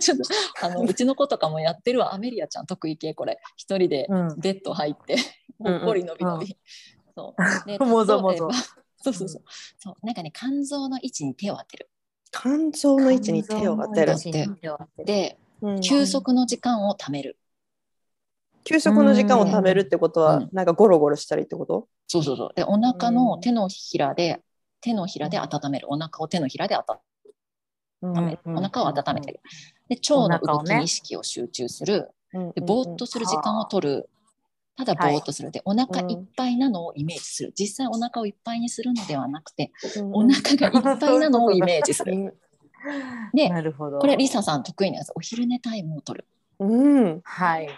ちょっとあのうちの子とかもやってるわ。アメリアちゃん得意系これ。一人でうん。ベッド入って、うんほっこり伸び伸び、そう。[LAUGHS] でもぞもぞ。[LAUGHS] そうそうそう。そう。なんかね肝臓の位置に手を当てる。肝臓の位置に手を当てる。でうん休息の時間を貯める、休息の時間を貯めるってことは、うん。なんかゴロゴロしたりってこと？そうそうそう。でお腹うん。の手のひらで手のひらで温める。お腹を手のひらで温める、うんお腹を温めてる。で腸の動きに意識を集中する、うんでぼーっとする時間を取る。ただぼーっとする。で、お腹いっぱいなのをイメージする。実際お腹をいっぱいにするのではなくて、お腹がいっぱいなのをイメージする。[LAUGHS] で、なるほど。これリサさん得意なやつ、お昼寝タイムを取る。うん。はい。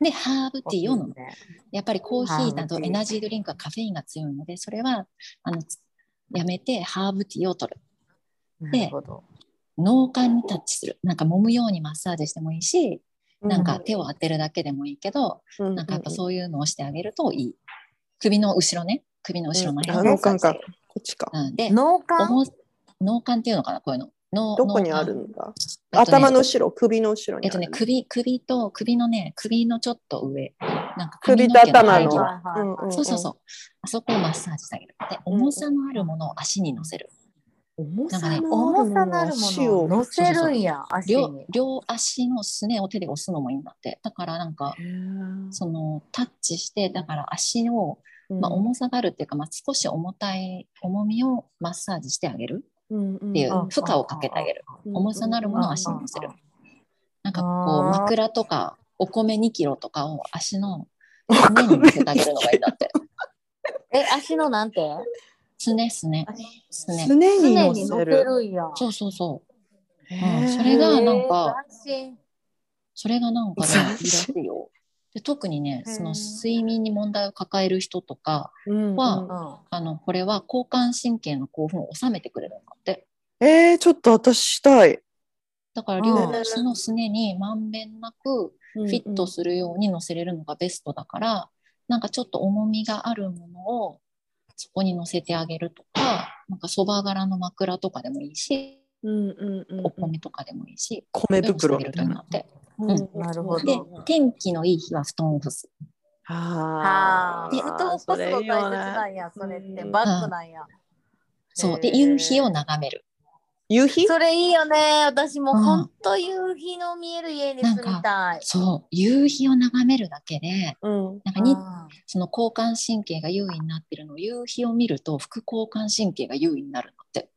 で、ハーブティーを飲む。ねやっぱりコーヒーなどエナジードリンクはカフェインが強いので、それはあのつやめてハーブティーを取る。なるほど。脳幹にタッチする。なんか揉むようにマッサージしてもいいし、なんか手を当てるだけでもいいけど、うん、なんかやっぱそういうのをしてあげるといい。首の後ろね。首の後ろのうん、あ辺脳幹か。こっちか。うん、で、脳幹？重脳幹っていうのかな、こういうの。脳どこにある脳んだ、ね頭の後ろ、首の後ろに。えっとね、首、首と、首のね、首のちょっと上。なんか首と頭のそうそうそう。あそこをマッサージしてあげる。で、重さのあるものを足に乗せる。重なんかね重さなるものを乗せるんや、足両に。両足のすねを手で押すのもいいんだって。だからなんか、そのタッチして、だから足を、まあ、重さがあるっていうか、まあ、少し重たい重みをマッサージしてあげるっっていう負荷をかけてあげる。重さのあるものを足に乗せる。なんかこう枕とかお米2キロとかを足のすねに乗せてあげるのがいいんだって。[LAUGHS] え、足のなんて？すねすね。すね。常に常乗せに乗せる。そうそうそう。それがなんかそれがなんかね、斬いいらしいよ。で特にね、その睡眠に問題を抱える人とか、うんはうんうんあのこれは交感神経の興奮を収めてくれるんだって。えー、ちょっと私したい。だから両うん足のすねにまんべんなくフフィットするように乗せれるのがベストだから、なんかちょっと重みがあるものをそこに乗せてあげるとか、なんかそば柄の枕とかでもいいし、うんうんうんお米とかでもいいし、米袋みたいな。って。うんなるほどで、天気のいい日は布団を干す。はあ。で、布団を干すの大切なんや、それって。バッグなんや。そう。で、夕日を眺める。夕日？それいいよね。私もうんほんと夕日の見える家に住みたい。そう夕日を眺めるだけでうん。なんかにその交感神経が優位になってるのを夕日を見ると副交感神経が優位になるのって。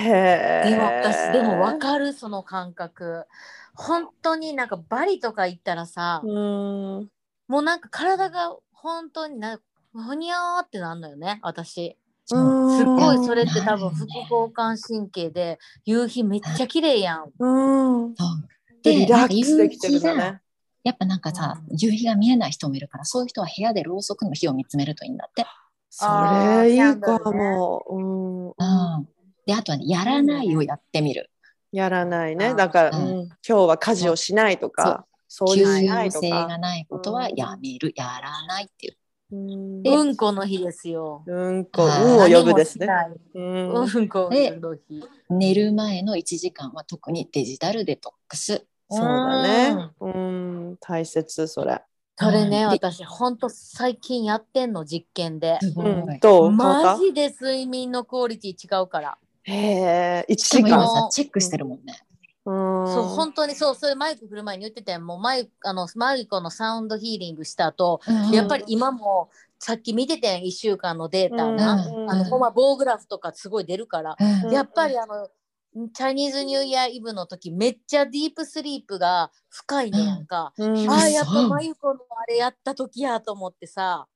へえ。でも私でも分かるその感覚。本当になんかバリとか行ったらさ、うん。もうなんか体が本当になふにゃーってなんのよね私。すっごいうんそれって多分副交感神経で夕日めっちゃ綺麗やん。うん。そうで、リラックスできてるね。やっぱなんかさ、うん夕日が見えない人もいるからそういう人は部屋でろうそくの火を見つめるといいんだって。それいいかキャンドルねも。うん。うん、であとはねやらないをやってみる。やらないね。だから、ううんん、今日は家事をしないとか、掃急除しないと性がか。ないことはやめる、やらないっていう。うんでうんこの日ですよ。うんこ、はい運を呼ぶですね。うんうんこの日。寝る前の1時間は特にデジタルデトックス。そうだね。うん、大切、それ。それね、うん私ほんと最近やってんの実験で。うん、どう?マジで睡眠のクオリティ違うから。へえ、1しかも今時間。さチェックしてるもんね。うん。そう本当にそうそれマイク来る前に言っててもうマイあのマイコのサウンドヒーリングした後、やっぱり今もさっき見ててん1週間のデータな、うんあのほんま棒グラフとかすごい出るから、うん。やっぱりあのチャイニーズニューイヤーイブの時めっちゃディープスリープが深いねやんか、うん。ああやっぱマユコのあれやった時やと思ってさ。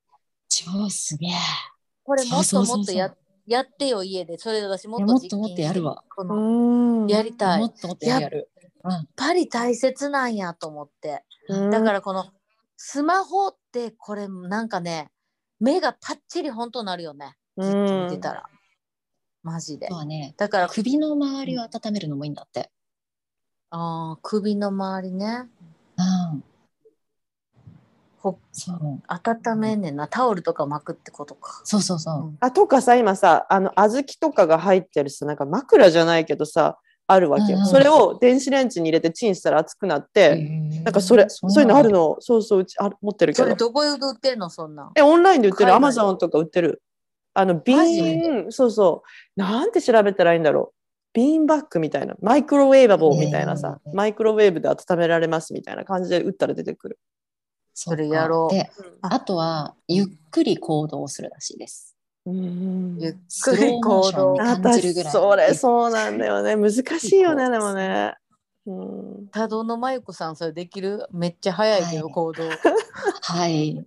超すげえ。これもっともっとややってよ家で。それで私もっと実験もっともっとやるわ。こうのん。やりたい。もっともっとやる。やっぱり大切なんやと思って。うん。だからこのスマホってこれなんかね目がパッチリ本当なるよね。ずっと見てたら、マジで。あとはね、だから首の周りを温めるのもいいんだって。あー首の周りね。うん。ほそう。温めんねんな。タオルとか巻くってことか。そうそうそう。うん。あとかさ今さあの小豆とかが入ってるさなんか枕じゃないけどさあるわけよ、うんうん。それを電子レンジに入れてチンしたら熱くなって、なんかそれそういうのあるの？そうそううちあ持ってるけそれどどこで売ってんのそんなん？えオンラインで売ってる。アマゾンとか売ってる。あのマ瓶そうそう。なんて調べたらいいんだろう。ビーンバッグみたいな。マイクロウェーバボーみたいなさ、え。ーマイクロウェーブで温められますみたいな感じで打ったら出てくる、それやろう。で、あとは、ゆっくり行動するらしいです。うんゆっくり行動感じるぐらいそれそうなんだよね。難しいよねでもね、うん、多動のまゆこさんそれできる？めっちゃ早いけど、はい。行動。[LAUGHS] はい。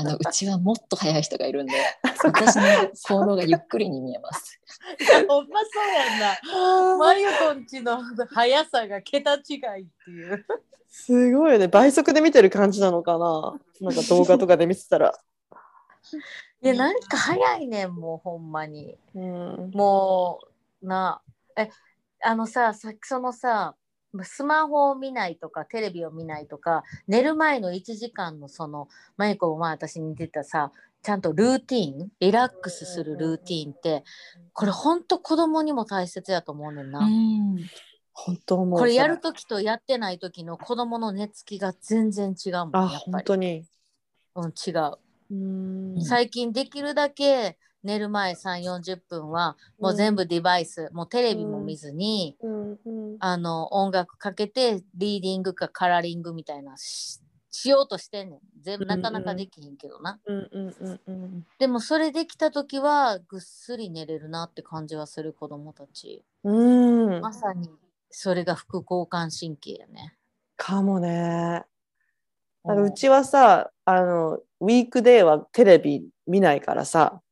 あの、うちはもっと早い人がいるんで、[LAUGHS] 私の行動がゆっくりに見えます。い [LAUGHS] やほんまそうやんな。まゆこんちの速さが桁違いっていう。すごいよね。倍速で見てる感じなのかな。なんか動画とかで見てたら、[LAUGHS] いやなんか早いねんもうほんまに。うん、もうなえあのささそのさスマホを見ないとかテレビを見ないとか寝る前の1時間のそのまゆこも前私に言ってたさちゃんとルーティンリラックスするルーティンってこれほんと子供にも大切やと思うねんな。うん。本当思うこれやると時とやってない時の子供の寝つきが全然違うもんあやっぱり。本当にうん、違う。うん最近できるだけ寝る前3 4 0分はもう全部デバイス、もうテレビも見ずに、うん。うん。あの音楽かけてリーディングかカラーリングみたいなししようとしてんねん。全部なかなかできへんけどな、うんうんうんうん。でもそれできた時はぐっすり寝れるなって感じはする子供たち、うん。まさにそれが副交感神経やね。かもね。うちはさあのウィークデーはテレビ見ないからさ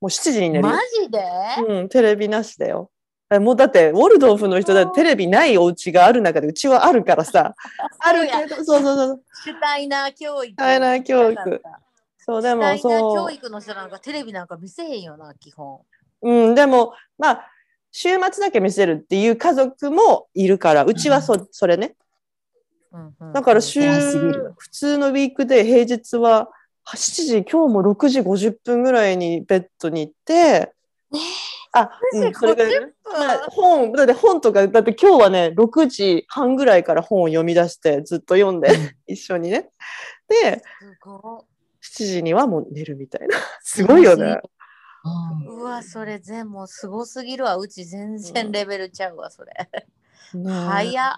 もう7時に寝るよ。マジで、うん、テレビなしだよ。えもうだって、ウォルドーフの人だってテレビないお家がある中で、うちはあるからさ。[LAUGHS] あるけど、そうそうそう。シュタイナー教育。シュタイナー教育そう、でもそう。教育の人なんかテレビなんか見せへんよな基本。うん、でも、まあ、週末だけ見せるっていう家族もいるから、うちはそ,、それね。うんうん。だから週、偉すぎる。普通のウィークで平日は7時、今日も6時50分ぐらいにベッドに行って、あ、うん、それぐらい50分まあ本、だって本とか、だって今日はね、6時半ぐらいから本を読み出して、ずっと読んで、一緒にね。で、すご7時にはもう寝るみたいな。すごいよね。うん。うわそれ全部すごすぎるわ。うち全然レベルちゃうわそれ、ね早っ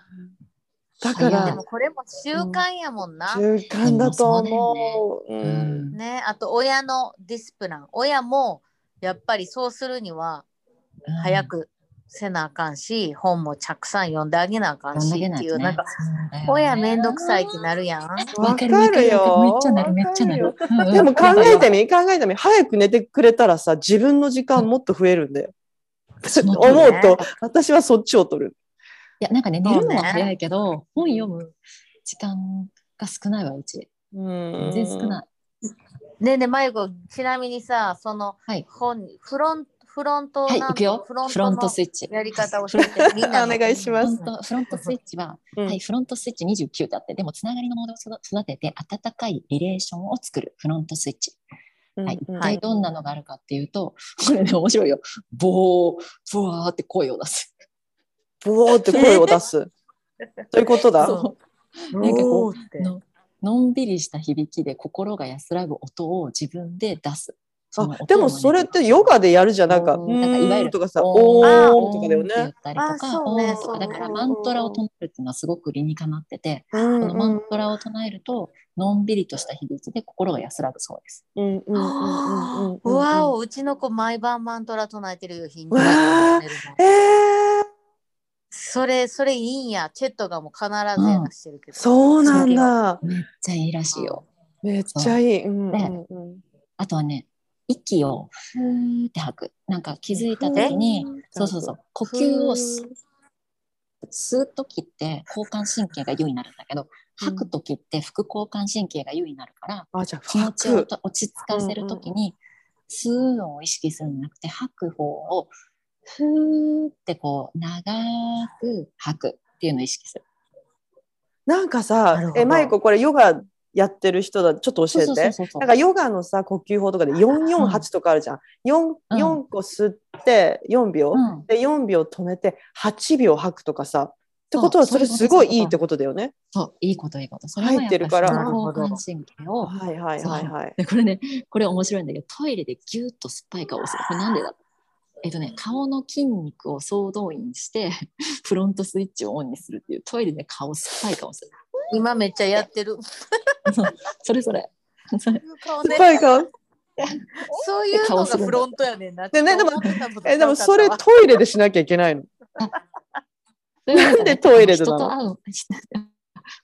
だからでもこれも習慣やもんな、習慣だと思う。ううん。んねあと親のディスプラン。親もやっぱりそうするには早くせなあかんし、本もたくさん読んであげなあかんしっていう、なんか親めんどくさいってなるやん。わわかかるわかるるよ。めっちゃなるめっちゃなる。うんうん。でも考えてみ、考えてみ、早く寝てくれたらさ、自分の時間もっと増えるんだよ。[LAUGHS] 思うと、私はそっちを取る。いやなんかね寝るのは早いけど、本読む時間が少ないわうち。全全然少ない。ねえねえ、まゆこ、ちなみにさ、そのはい。本、フロンフロントはい、行くよ。フロントスイッチ。やり方を教えて、[LAUGHS] みんなのお願いしますフロントフロントスイッチは、うんはい、フロントスイッチ29ってあって、でもつながりのモードを育育てて、温かいリレーションを作るフロントスイッチ。はい、一うん体どんなのがあるかっていうと、これね、面白いよ。ボー、ブワーって声を出す。ブオーって声を出す。[LAUGHS] ということだ。そう。なんかこうののんびりした響きで心が安らぐ音を自分で出す。あでもそれってヨガでやるじゃん。なんか、うなんかいわゆるとかさ、おおーーとかだよって言っね。たりとか、おーとか。だからマントラを唱えるっていうのはすごく理にかなってて、ここのマントラを唱えるとのんびりとした響きで心が安らぐそうです。うんうんうわお、うちの子毎晩マントラ唱えてるよ、ヒント。うわー。えー、それ、それいいんや。チェットがもう必ずやらしてるけど。そうなんだ。めっちゃいいらしいよ。めっちゃいい。うんうんうんあとはね、息をふーって吐く。なんか気づいた時に、そうそうそう、呼吸をす吸う時って交感神経が優位になるんだけど、吐く時って副交感神経が優位になるから、あ、じゃあ、気持。ちをと落ち着かせる時に、吸うのを意識するんじゃなくて、吐く方をふーってこう長く吐くっていうのを意識する。なんかなさえ、マイコ、これヨガやってる人だ。ちょっと教えて。なんかヨガのさ、呼吸法とかで448とかあるじゃん。4, うん4個吸って4秒、うんで4秒止めて8秒吐くとかさ。ってことはそれすごいいいってことだよね。そう、いいこといいこと。それ入ってるから交感神経をはいはいはいはい。でこれね、これ面白いんだけど、トイレでギュッと酸っぱい顔をする。これなんでだえっとね、顔の筋肉を総動員して、[LAUGHS] フロントスイッチをオンにするっていう、トイレで顔酸っぱい顔をする。今めっちゃやってる。それそれ。それ顔ね酸っぱい顔。そういうのがフロントやねんな。でねでもえ、でもそれトイレでしなきゃいけないの。なんでトイレでなの？人と会う。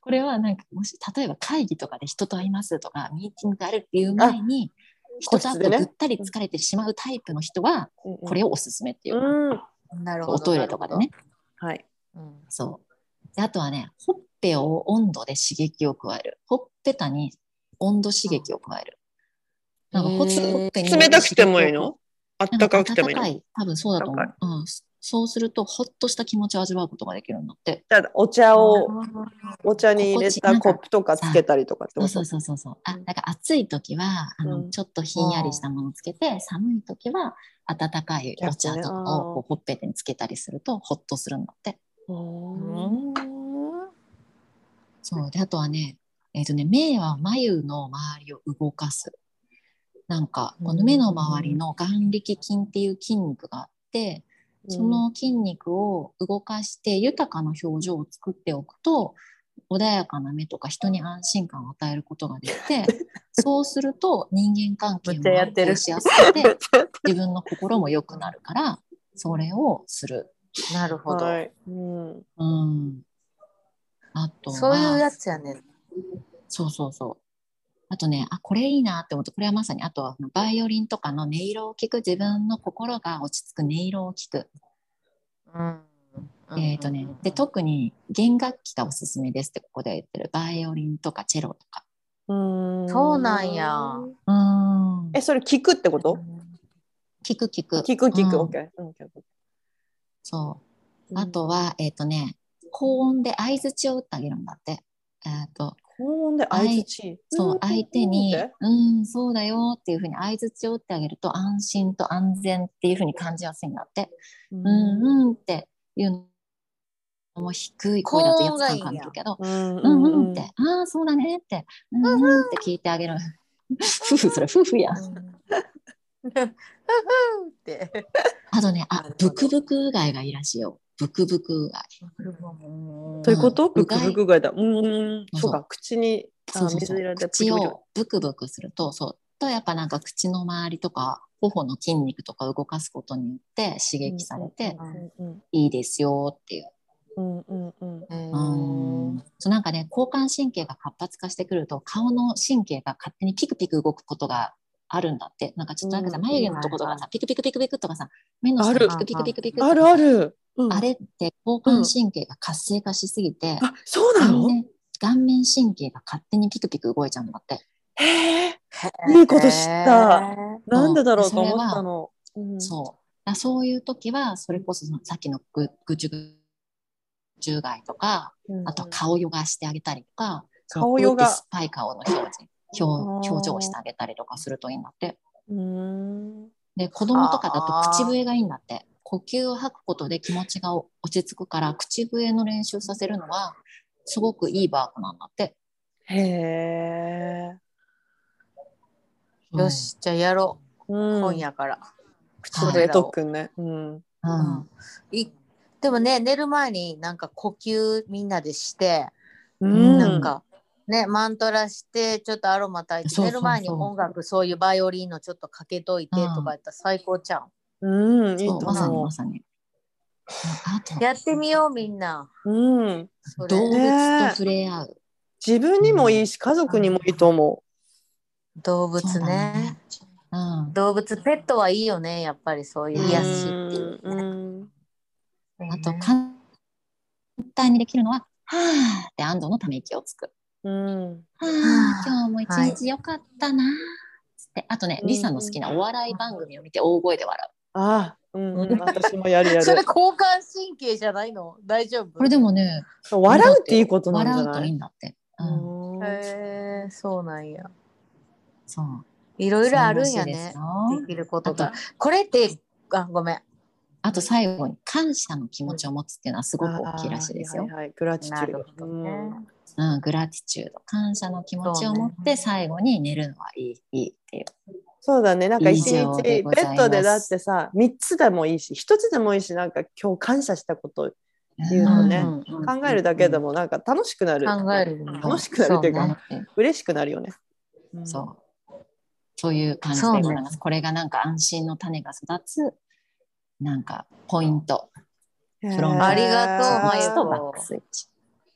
これはなんか、もし、例えば会議とかで人と会いますとか、ミーティングがあるっていう前に、人と会うとぐったり疲れてしまうタイプの人は、これをおすすめっていう。うん。なるほど。おトイレとかでね。はい。なるほど。そう。であとはね、ほっぺを温度で刺激を加える。ほっぺたに温度刺激を加える。なんかほっぺに冷たくてもいいの？あったかくてもいいの？い。多分そうだと思う。うん。そうすると、ほっとした気持ちを味わうことができるんだって。じゃあお茶を、うんお茶に入れたコップとかつけたりとかってこと？そうそうそうそうそう。あ、だから暑い時は、あの、うんちょっとひんやりしたものをつけて、寒い時は温かいお茶とかをこうほっぺにつけたりすると、ほっとするんだって。うんそう。で、あとはね、えっ、とね、目は眉の周りを動かす。なんか、この目の周りの眼力筋っていう筋肉があって、その筋肉を動かして豊かな表情を作っておくと、穏やかな目とか人に安心感を与えることができて、[LAUGHS] そうすると人間関係もちゃやってる安定しやすくて、[LAUGHS] 自分の心も良くなるから、それをする。なるほど。はい。うん。うん。あとは、そういうやつやねん。そうそうそう。あとね、あ、これいいなって思って、これはまさに、あとはバイオリンとかの音色を聞く、自分の心が落ち着く音色を聞く。うん。えっ、とね、で、特に弦楽器がおすすめですってここで言ってる。バイオリンとかチェロとか。うんそうなんや。うん。え、それ聞くってこと？聞く聞く。聞く聞く、うんオッそう。あとは、えっ、とね、高音で相づちを打ってあげるんだって。えっ、と、高音で相づち。そう、相手にうんそうだよっていうふうに相づちを打ってあげると安心と安全っていうふうに感じやすいんだって。うんうんっていうのも低い声だとやつ感感じるけど、うんうんうんうんうんって、ああ、そうだねって、うんうんって聞いてあげる。夫婦、それ夫婦やん。ふふって。あとね、あ、ブクブクうがいがいいらしいよ。ブクブクうがい。ということ？ブクうがいブクがいだ。うんうん。そうか、口に水入れて口をブクブクすると、そう。とやっぱなんか口の周りとか頬の筋肉とか動かすことによって刺激されていいですよっていう。うんうんうん。うんそうなんかね交感神経が活発化してくると顔の神経が勝手にピクピク動くことがあるんだってなんかちょっとなんかさ、うん眉毛のとことかさピクピクピクピクとかさ目の下あるにピクピクピクピクとかあるある。うんあれって交感神経が活性化しすぎて、あ、そうなの？顔面顔面神経が勝手にピクピク動いちゃうんだって。へえ。いいこと知った。なんでだろうとそれは思ったの？うんそう。そういう時は、それこそそのさっきのぐぐちゅぐちゅうがいとか、あと顔ヨガしてあげたりとか、顔ヨガ酸っぱい顔の表情表表情をしてあげたりとかするといいんだって。うん。で、子供とかだと口笛がいいんだって。呼吸を吐くことで気持ちが落ち着くから、口笛の練習させるのは、すごくいいバークなんだって。へえ。よし、じゃあやろう。うん今。夜から。口笛を特訓ね。うん。うん。うんいでもね、寝る前になんか呼吸みんなでして、うんなんかね、マントラして、ちょっとアロマ炊いて、そうそうそう寝る前に音楽、そういうバイオリンのちょっとかけといてとかやったら最高ちゃうん、いいとそうまさに思まさに。やってみよう、みんな。う。うん。動物と触れ合う。自分にもいいし、家族にもいいと思動物ね。うん。動物、ペットはいいよね、やっぱりそういうう。癒しっていううね。ん。あと、簡単にできるのは、はぁって安堵のため息をつく。うん。はぁ、今日も一日良かったなって。あとね、うんリサの好きなお笑い番組を見て大声で笑ああ、うん、うん私もやるや [LAUGHS] それる。交感神経じゃないの？大丈夫？う。これでもね、笑うっていい？ことなんじゃ笑うといいないんだって。うん。うんへえそうなんや。そう。いろいろあるんやねできることが。これって、あ、ごめん。あと最後に感謝の気持ちを持つっていうのはすごく大きいらしいですよ。はいグラティチュード。うん、グラティチュード。感謝の気持ちを持って最後に寝るのはいい、いいっていう。そうだね、なんか一日ベッドでだってさ、3つでもいいし、1つでもいいし、なんか今日感謝したこと言うのね考えるだけでもなんか楽しくなる。考える楽しくなるっていうかそね嬉しくなるよね。うんそう。そういう感じでございます。これがなんか安心の種が育つ、なんかポイント。ありがとうまゆこスイッチとバックスイッチ。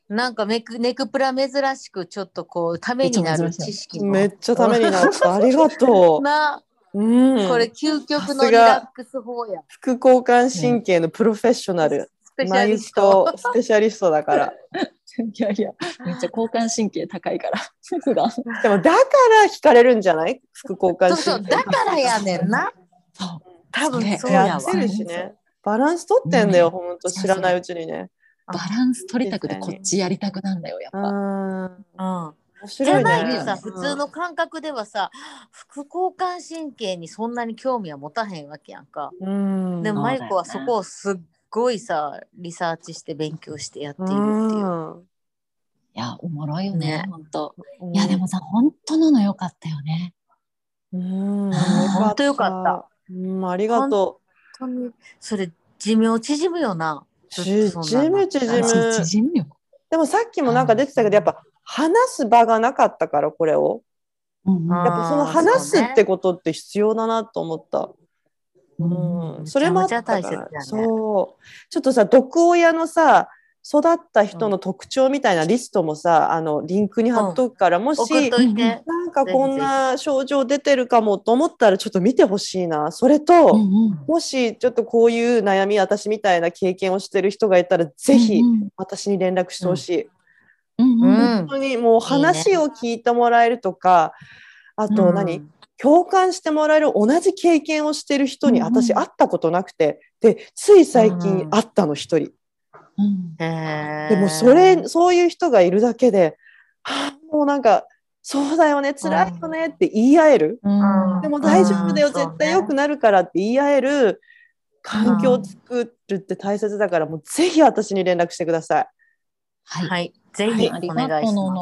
なんかメクネクプラ珍しくちょっとこうためになる知識もめっちゃためになった。ありがと [LAUGHS] な、う。うん、これ究極のリラックス法や。副交感神経のプロフェッショナル、スペシマユャリスト。とスペシャリストだから。いやいや、めっちゃ交感神経高いから。[LAUGHS] 普段でもだから惹かれるんじゃない？副交感そう神経。そう、だからやねんな。そう。多分そうやわやってるしね。バランス取ってんだよ、ねほんと知らないうちにね。バランス取りたくてこっちやりたくなんだよ、やっうん。ぱ。面うん。じ白いゃないね。とさ、普通の感覚ではさ、副交感神経にそんなに興味は持たへんわけやんか。うん。でも、マイコはそこをすっごいさ、リサーチして勉強してやっているっていう。うんいや、おもろいよねね、ほんと。いや、でもさ、本当なのよかったよね。うん、ほんとよかった。うん、ありがと本当に、それ寿命縮むよな。縮む縮む縮むよ。う。でもさっきもなんか出てたけど、やっぱ話す場がなかったから、これを。やっぱその話すってことって必要だなと思った。うん、それもあったから、そう。ちょっとさ、毒親のさ、育った人の特徴みたいなリストもさ、あのリンクに貼っとくから、もし。なんかこんな症状出てるかもと思ったらちょっと見てほしいな。それと、もしちょっとこういう悩み、私みたいな経験をしてる人がいたら、ぜひうん私に連絡してほしい。本当にもう話を聞いてもらえるとか、あと何、うん。共感してもらえる同じ経験をしてる人に私会ったことなくて、で、つい最近会ったの一人。うんへーでもそれ、そういう人がいるだけで、はあ、もうなんか、そうだよね、辛いよねって言い合える。うんでも大丈夫だよ、うん絶対良くなるからって言い合える環境を作るって大切だから、もうぜひ私に連絡してください。はい。はい。ぜはいひお願いしま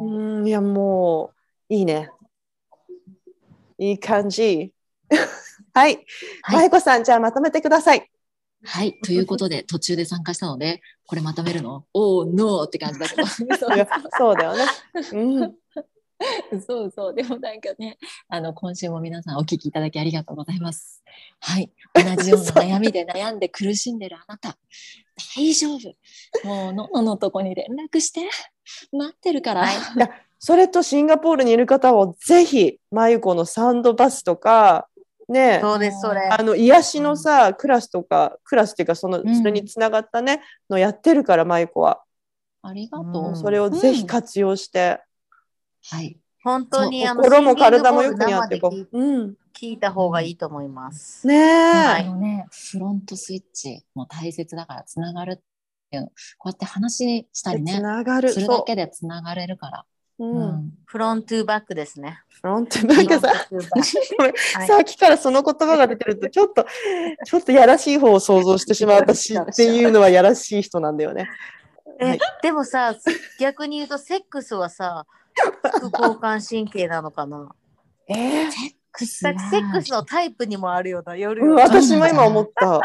す。うん、いやもう、いいね。いい感じ。はい。[LAUGHS] はいまゆこさん、じゃあまとめてください。はい。ということで、途中で参加したので、これまとめるの？[LAUGHS] おー、ノーって感じだけど。そうだよね。うん。[LAUGHS] そうそう。でもなんかね、あの、今週も皆さんお聞きいただきありがとうございます。はい。同じような悩みで悩んで苦しんでるあなた、大丈夫。もう、のののとこに連絡して。待ってるから。それとシンガポールにいる方はぜひまゆこのサンドバスとかねそうです、それ。あの癒しのさ、クラスとかクラスっていうかそのうんそれにつながったねのやってるからまゆこはありがとう。うんそれをぜひうん活用して、はい。本当にあの心も体もよくにあってこう。うん、聞いた方がいいと思います。ねえ、あのね、フロントスイッチも大切だからつながるっていうの。こうやって話したりつね、ながるするだけでつながれるから。そう、んん。フロントゥーバックですね。フロントゥーバックはいさっきからその言葉が出てるとちょっと [LAUGHS] ちょっとやらしい方を想像してしまう私っていうのはやらしい人なんだよね。はえいでもさ、逆に言うとセックスはさ、副交感神経なのかな？えセックスセックスのタイプにもあるような、よるうん、よな。私も今思った。うん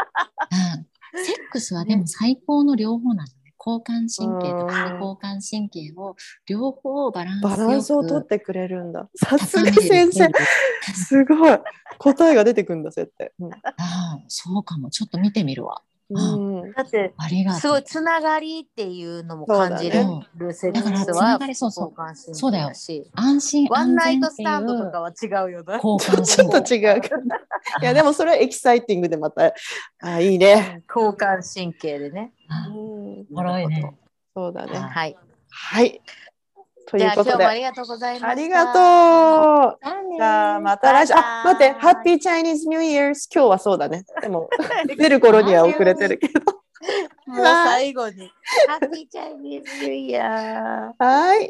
セックスはでも最高の両方なのね。交感神経と副交感神経を両方バランスよくバランスをとってくれるんだ。さすが先生。すごい。答えが出てくるんだ、そうやって。ああそうかも。ちょっと見てみるわ。うん。うんだって、ありがとう。すごいつながりっていうのも感じるそうだセックスだからつなはがりそうそう交感神そうだよ。安心ワン安ナイトス全っていうタンドとかは違うよな。ちょっと。違うかな。いや、でもそれはエキサイティングでまた、あ、いいね。交感神経でね。あうんおもろいね。そうだね。ははい。はい。ということで。ありがとうございました。ありがとう。じゃあねじゃあまた来週。あ、待って、ハッピーチャイニーズニューイヤー今日はそうだね。でも、[LAUGHS] 出る頃には遅れてるけど。もう最後に。ハッピーチャイニーズニューイヤー。はい。